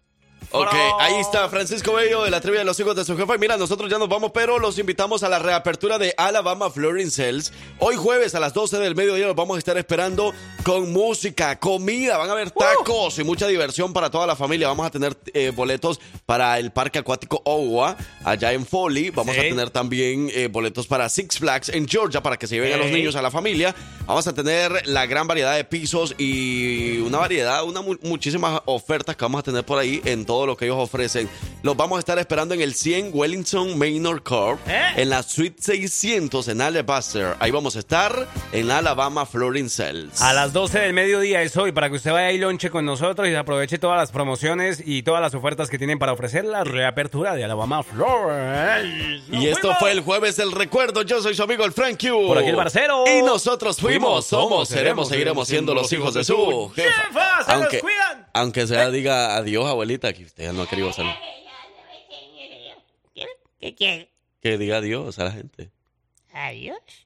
Ok, ahí está Francisco Bello de la trivia de los hijos de su jefa. Y mira, nosotros ya nos vamos, pero los invitamos a la reapertura de Alabama Flooring Cells. Hoy jueves a las 12 del mediodía los vamos a estar esperando con música, comida, van a haber tacos y mucha diversión para toda la familia. Vamos a tener eh, boletos para el Parque Acuático Owa, allá en Foley. Vamos Sí. a tener también eh, boletos para Six Flags en Georgia para que se lleven a los niños a la familia. Vamos a tener la gran variedad de pisos y una variedad, una mu- muchísimas ofertas que vamos a tener por ahí en todo lo que ellos ofrecen. Los vamos a estar esperando en el 100 Wellington Manor Corp, en la Suite 600 en Alabaster. Ahí vamos a estar en Alabama Flooring Cells. A las 12 del mediodía es hoy para que usted vaya y lonche con nosotros y aproveche todas las promociones y todas las ofertas que tienen para ofrecer la reapertura de Alabama Flores. Y esto fue el jueves del recuerdo. Yo soy su amigo el Frank Q. Por aquí el Barcero. Y nosotros fuimos, Fuimos, somos, seremos, seguiremos siendo los hijos de su jefa. jefa. Se Aunque, cuidan. aunque sea diga adiós, abuelita, que usted no ha querido salir. ¿Qué quiere? Que diga adiós a la gente. Adiós.